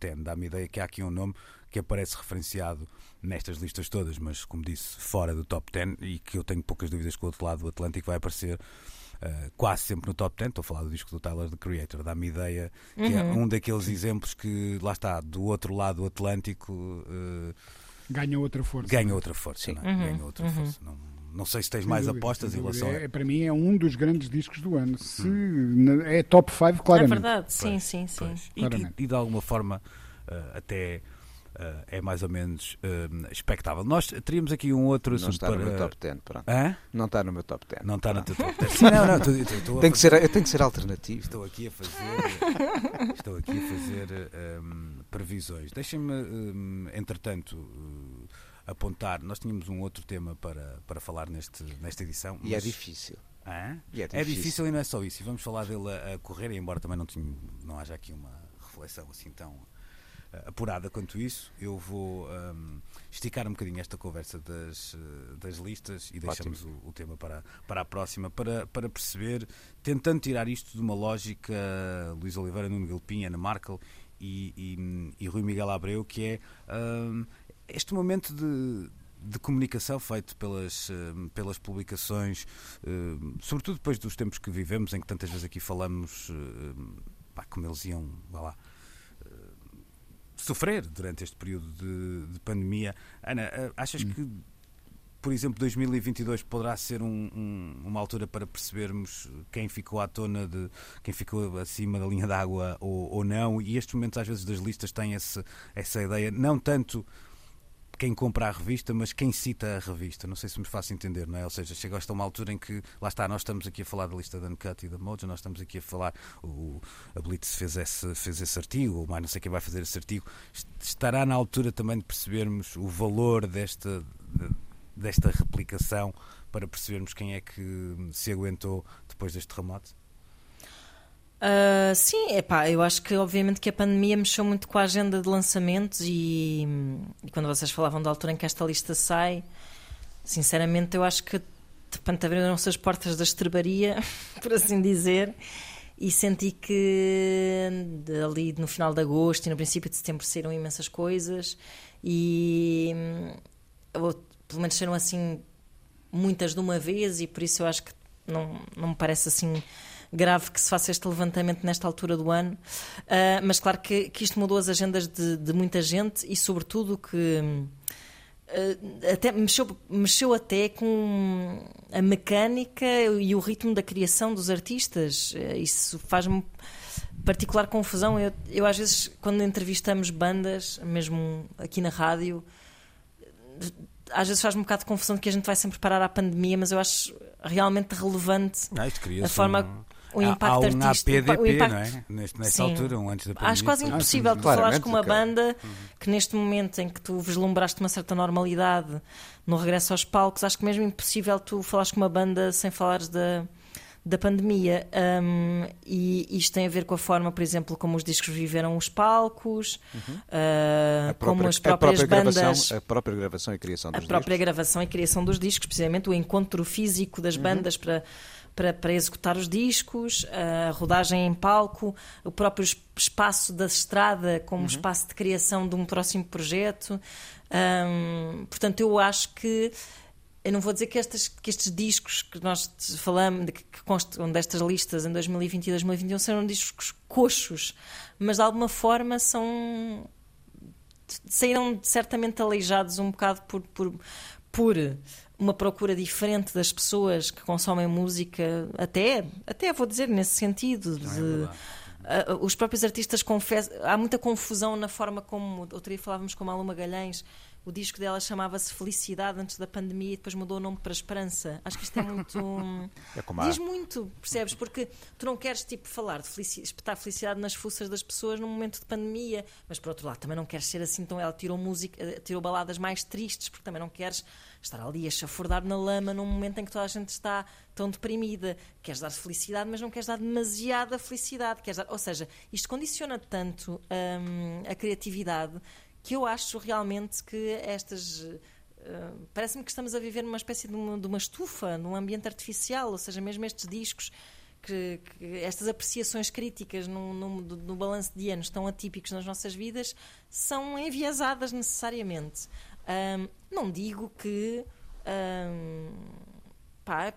10. Eh, Dá-me ideia que há aqui um nome que aparece referenciado nestas listas todas, mas como disse, fora do top 10 e que eu tenho poucas dúvidas que o outro lado do Atlântico vai aparecer. Uh, quase sempre no top 10, estou a falar do disco do Tyler the Creator, dá-me ideia que é uhum. é um daqueles exemplos que lá está, do outro lado do Atlântico uh, ganha outra força. Ganha outra força, não, é? uhum. ganha outra uhum. força. Não, não sei se tens sem mais dúvida, apostas em relação a. É, para mim é um dos grandes discos do ano. Se hum. É top 5, claramente. É verdade, sim, pois, sim, sim. E, e, de alguma forma, uh, até. Uh, é mais ou menos uh, expectável. Nós teríamos aqui um outro assunto para... Não está no meu top 10, pronto. Hã? Não está no meu top 10. Não está no teu top 10. Sim, não, não, estou, estou tem que ser, eu tenho que ser alternativo. Estou aqui a fazer, estou aqui a fazer um, previsões. Deixem-me, um, entretanto, uh, apontar. Nós tínhamos um outro tema para, para falar neste, nesta edição. E é difícil. É? E é, difícil. é difícil e não é só isso. E vamos falar dele a, a correr, embora também não, tinha, não haja aqui uma reflexão assim tão apurada quanto isso, eu vou um, esticar um bocadinho esta conversa das, uh, das listas e deixamos o, o, tema para, para a próxima, para, para perceber, tentando tirar isto de uma lógica Luís Oliveira, Nuno Galpim, Ana Markel e, e, e Rui Miguel Abreu, que é. Um, este momento de, de comunicação feito pelas, eh, pelas publicações, eh, sobretudo depois dos tempos que vivemos, em que tantas vezes aqui falamos eh, pá, como eles iam lá, sofrer durante este período de, de pandemia. Ana, achas hum. que por exemplo, 2022 poderá ser um, um, uma altura para percebermos quem ficou à tona de quem ficou acima da linha d'água ou, ou não, e estes momentos às vezes das listas têm esse, essa ideia, não tanto quem compra a revista, mas quem cita a revista. Não sei se me faço entender, não é? Ou seja, chega a uma altura em que, lá está, nós estamos aqui a falar da lista da Uncut e da Mojo, nós estamos aqui a falar, o, a Blitz fez esse, fez esse artigo, ou mais não sei quem vai fazer esse artigo. Estará na altura também de percebermos o valor desta, desta replicação para percebermos quem é que se aguentou depois deste terremoto? Uh, sim, epá, eu acho que obviamente que a pandemia mexeu muito com a agenda de lançamentos e, e, quando vocês falavam da altura em que esta lista sai, sinceramente eu acho que repente abriram-se as portas da estrebaria, por assim dizer, e senti que ali no final de agosto e no princípio de setembro saíram imensas coisas e ou, pelo menos saíram assim muitas de uma vez e por isso eu acho que não, não me parece assim grave que se faça este levantamento nesta altura do ano, uh, mas claro que, que, isto mudou as agendas de, de muita gente e, sobretudo, que uh, até mexeu, mexeu até com a mecânica e o ritmo da criação dos artistas. Uh, isso faz-me particular confusão. Eu, eu, às vezes, quando entrevistamos bandas, mesmo aqui na rádio, às vezes faz-me um bocado de confusão de que a gente vai sempre parar à pandemia, mas eu acho realmente relevante ah, a forma um o impacto há, há um artístico. APDP, o impacto... não é? Nesta Sim. altura, um antes da pandemia. Acho quase impossível ah, tu falares com uma banda que neste momento em que tu vislumbraste uma certa normalidade no regresso aos palcos, acho que mesmo impossível tu falares com uma banda sem falares da da pandemia um, e isto tem a ver com a forma, por exemplo, como os discos viveram os palcos, uhum. uh, própria, como as próprias a bandas, gravação, a própria gravação e criação dos a própria gravação e criação dos discos, precisamente o encontro físico das uhum. bandas para para, para executar os discos, a rodagem em palco, o próprio espaço da estrada como uhum. espaço de criação de um próximo projeto. Um, portanto, eu acho que eu não vou dizer que, estas, que estes discos que nós falamos, que, que constam destas listas em 2020 e 2021 serão discos coxos, mas de alguma forma são saíram certamente aleijados um bocado por, por, por uma procura diferente das pessoas que consomem música, até, até vou dizer nesse sentido. De, uh, os próprios artistas confessam. Há muita confusão na forma como. Outro dia falávamos com a Maluma Magalhães o disco dela chamava-se Felicidade antes da pandemia e depois mudou o nome para Esperança. Acho que isto é muito. é diz muito, percebes? Porque tu não queres tipo falar de felicidade, espetar felicidade nas fuças das pessoas num momento de pandemia, mas por outro lado também não queres ser assim. Então ela tirou música, eh, tirou baladas mais tristes, porque também não queres estar ali a chafurdar na lama num momento em que toda a gente está tão deprimida. Queres dar felicidade, mas não queres dar demasiada felicidade. Queres dar... Ou seja, isto condiciona tanto hum, a criatividade que eu acho realmente que estas. Uh, Parece-me que estamos a viver numa espécie de uma, de uma, estufa, num ambiente artificial, ou seja, mesmo estes discos, que, que estas apreciações críticas no, no, no, balanço de anos tão atípicos nas nossas vidas são enviesadas necessariamente. Um, não digo que. Um,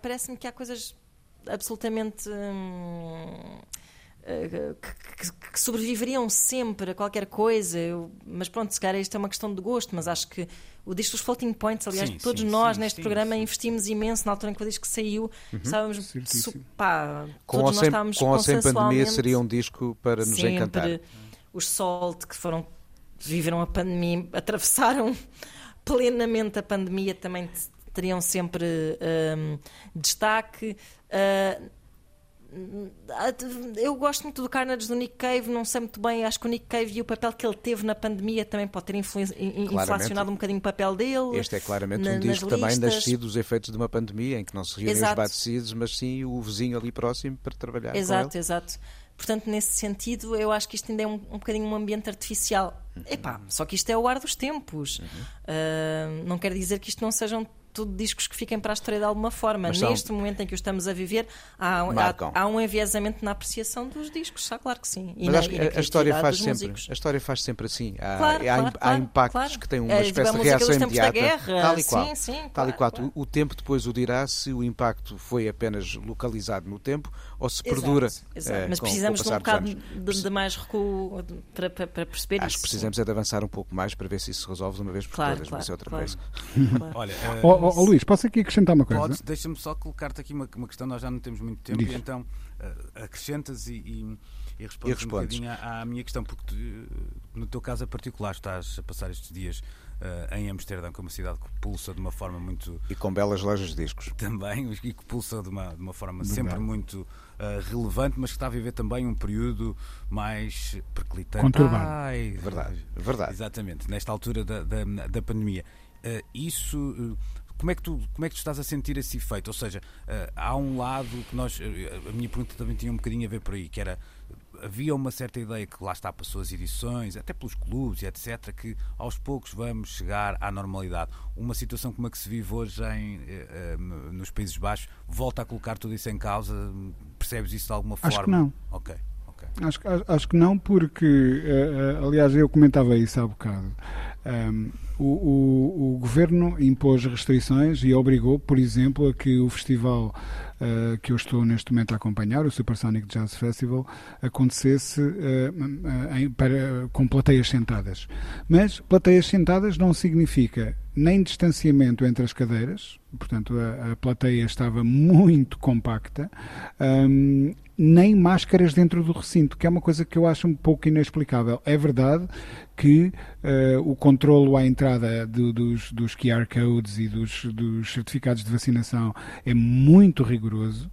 parece-me que há coisas absolutamente. Um, que, que, sobreviveriam sempre a qualquer coisa, eu, mas pronto, se calhar isto é uma questão de gosto, mas acho que o disco dos Floating Points, aliás, sim, todos sim, nós sim, neste programa investimos imenso na altura em que o disco saiu, uhum. estávamos, su, pá, com todos nós sem, estávamos com ou sem pandemia seria um disco para nos sempre, encantar. Os Salt, que foram, viveram a pandemia, atravessaram plenamente a pandemia, também teriam sempre um, destaque. Uh, eu gosto muito do Carnage do Nick Cave, não sei muito bem, acho que o Nick Cave e o papel que ele teve na pandemia também pode ter inflacionado um bocadinho o papel dele. Este é claramente na, um disco também nascido dos efeitos de uma pandemia, em que não se reuniam os batecidos, mas sim o vizinho ali próximo para trabalhar. Exato, exato. Portanto, nesse sentido, eu acho que isto ainda é um, um bocadinho um ambiente artificial. Uhum. Epá, só que isto é o ar dos tempos. Uhum. Uh, não quer dizer que isto não sejam tudo discos que fiquem para a história de alguma forma. Mas Neste são... momento em que o estamos a viver, há, há, há, um enviesamento na apreciação dos discos, está claro que sim. E Mas na, acho que a, história faz sempre, a história faz sempre assim. Há, claro, há, claro, há impactos claro. que têm uma é, espécie de reação imediata. Guerra, tal e qual. Sim, sim, tal e qual. O tempo depois o dirá se o impacto foi apenas localizado no tempo ou se Exato, perdura. exato. eh, Mas com- com o precisamos de um bocado de, de mais recuo para, para, para perceber Acho isso. que precisamos é de avançar um pouco mais para ver se isso se resolve de uma vez por Claro, todas, claro, mas é outra claro. coisa. Claro. Olha, Ó ó, ó, Luís, posso aqui acrescentar uma coisa? Podes, deixa-me só colocar-te aqui uma, uma questão, nós já não temos muito tempo, Diz. e então eh, acrescentas e, e, e respondes, E respondes. um bocadinho à, à minha questão, porque tu, eh, no teu caso a particular estás a passar estes dias eh, em Amsterdão, que é uma cidade que pulsa de uma forma muito E com belas lojas de discos. também e que pulsa de uma, de uma forma Verdade. sempre muito eh, relevante, mas que está a viver também um período mais perclitante. Conturbado. Ai, Verdade, verdade. Exatamente, nesta altura da, da, da pandemia. Eh, isso. como é, que tu, como é que tu estás a sentir esse efeito? Ou seja, há um lado que nós. a minha pergunta também tinha um bocadinho a ver por aí, que era. Havia uma certa ideia que lá está passou as edições, até pelos clubes e etc., que aos poucos vamos chegar à normalidade. Uma situação como a que se vive hoje em, eh, eh, nos Países Baixos volta a colocar tudo isso em causa? Percebes isso de alguma Acho forma? que não. Ok, ok. Acho, que- acho que não, porque, eh, aliás, eu comentava isso há bocado. Um, o, o- o governo impôs restrições e obrigou, por exemplo, a que o festival eh, que eu estou neste momento a acompanhar, o Supersonic Jazz Festival, acontecesse eh, em- para- com plateias sentadas. Mas plateias sentadas não significa nem distanciamento entre as cadeiras, portanto a, a plateia estava muito compacta, hum, nem máscaras dentro do recinto, que é uma coisa que eu acho um pouco inexplicável. É verdade que eh, o controlo à entrada do- dos, dos QR codes e dos, dos certificados de vacinação é muito rigoroso.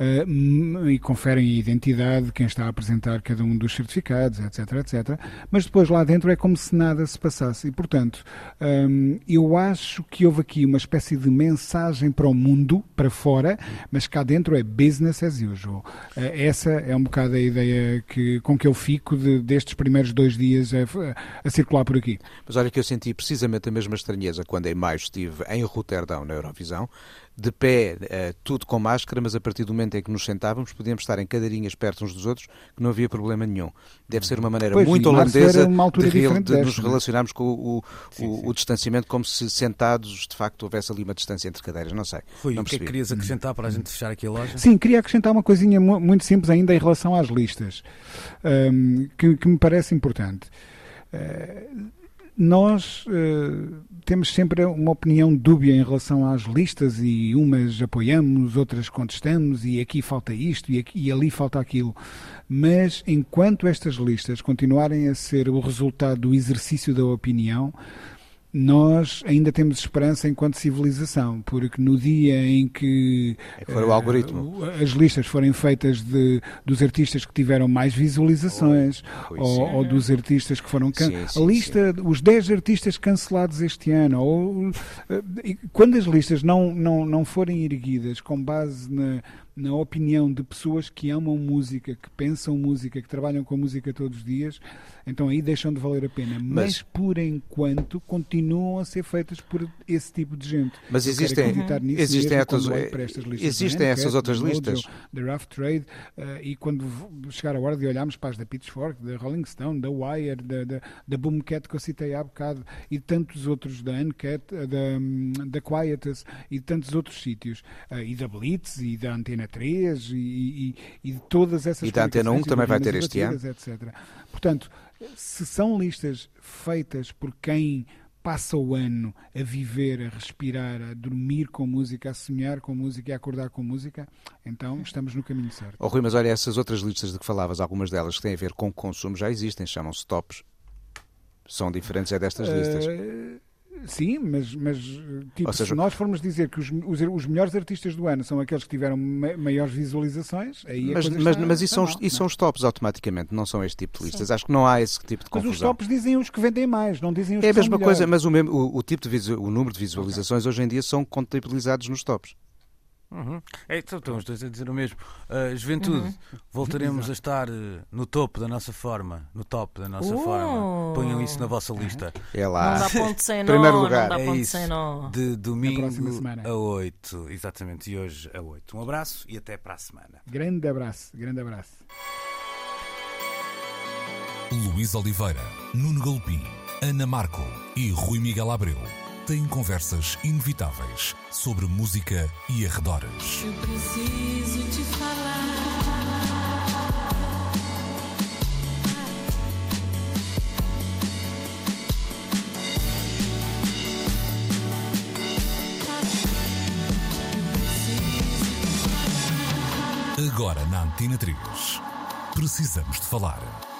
M- e conferem a identidade de quem está a apresentar cada um dos certificados, etc, etc. Mas depois lá dentro é como se nada se passasse. E, portanto, hum, eu acho que houve aqui uma espécie de mensagem para o mundo, para fora, mas cá dentro é business as usual. Eh, essa é um bocado a ideia que, com que eu fico de- destes primeiros dois dias a, a circular por aqui. Mas olha que eu senti precisamente a mesma estranheza quando em maio estive em Roterdão, na Eurovisão, de pé, eh, tudo com máscara, mas a partir do momento em que nos sentávamos, podíamos estar em cadeirinhas perto uns dos outros, que não havia problema nenhum. Deve ser uma maneira Pois, muito holandesa de, diferente de nos é? relacionarmos com o, o- Sim, o- sim. o distanciamento, como se sentados, de facto, houvesse ali uma distância entre cadeiras. Não sei. Rui, não o que é que querias acrescentar para a gente fechar aqui a loja? Sim, queria acrescentar uma coisinha mu- muito simples ainda em relação às listas, hum, que, que me parece importante. Eh, nós eh, temos sempre uma opinião dúbia em relação às listas e umas apoiamos, outras contestamos e aqui falta isto e, aqui, e ali falta aquilo. Mas enquanto estas listas continuarem a ser o resultado do exercício da opinião, nós ainda temos esperança enquanto civilização, porque no dia em que É for o eh, algoritmo. as listas forem feitas de, dos artistas que tiveram mais visualizações ou, sim. ou dos artistas que foram can- Sim, sim, a lista os 10 artistas cancelados este ano ou eh, quando as listas não, não, não forem erguidas com base na, na opinião de pessoas que amam música, que pensam música, que trabalham com música todos os dias, então aí deixam de valer a pena. Mas, Mas- por enquanto continuam a ser ser por esse tipo de gente. Mas existem- existem outras- listas existem da essas outras listas? da Rough Trade eh, e quando chegar a hora de olharmos para as da Pitchfork, da Rolling Stone, da Wire, da, da, da Boomcat que eu citei há bocado e tantos outros da Uncat, eh, da, hum, da Quietus e tantos outros sítios eh, e da Blitz e da Antena 3 e, e, e de todas essas E da Antena 1 publicações e também vai ter este ano. Etc. Portanto, se são listas feitas por quem passa o ano a viver, a respirar, a dormir com música, a sonhar com música e a acordar com música, então estamos no caminho certo. Oh, Rui, mas olha, essas outras listas de que falavas, algumas delas que têm a ver com consumo já existem, chamam-se tops. São diferentes é destas listas. Eh, sim, mas, mas tipo, seja- se nós formos dizer que os, os, os melhores artistas do ano são aqueles que tiveram ma- maiores visualizações, aí a Mas, mas, está- mas isso, são, não é? isso são os tops automaticamente, não são este tipo de listas. Acho que não há esse tipo de Mas os confusão. tops dizem os que vendem mais, não dizem os É a que são mesma coisa, melhores. mas o, mesmo, o, o tipo de o número de visualizações hoje em dia são contabilizados nos tops. Uhum. É, então, estão os dois a dizer o mesmo. Uh, juventude, Uhum. voltaremos a estar uh, no topo da nossa forma. No top da nossa Oh. forma. Ponham isso na vossa lista. É Não lá. dá ponto sem nó, Primeiro lugar. não dá É ponto isso. sem nó. De domingo a 8. Exatamente, e hoje a 8. Um abraço e até para a semana. Grande abraço, grande abraço. Luís Oliveira, Nuno Galpim, Ana Marco e Rui Miguel Abreu têm conversas inevitáveis sobre música e arredores. Eu preciso te falar. Agora na Antena 3. Precisamos de falar.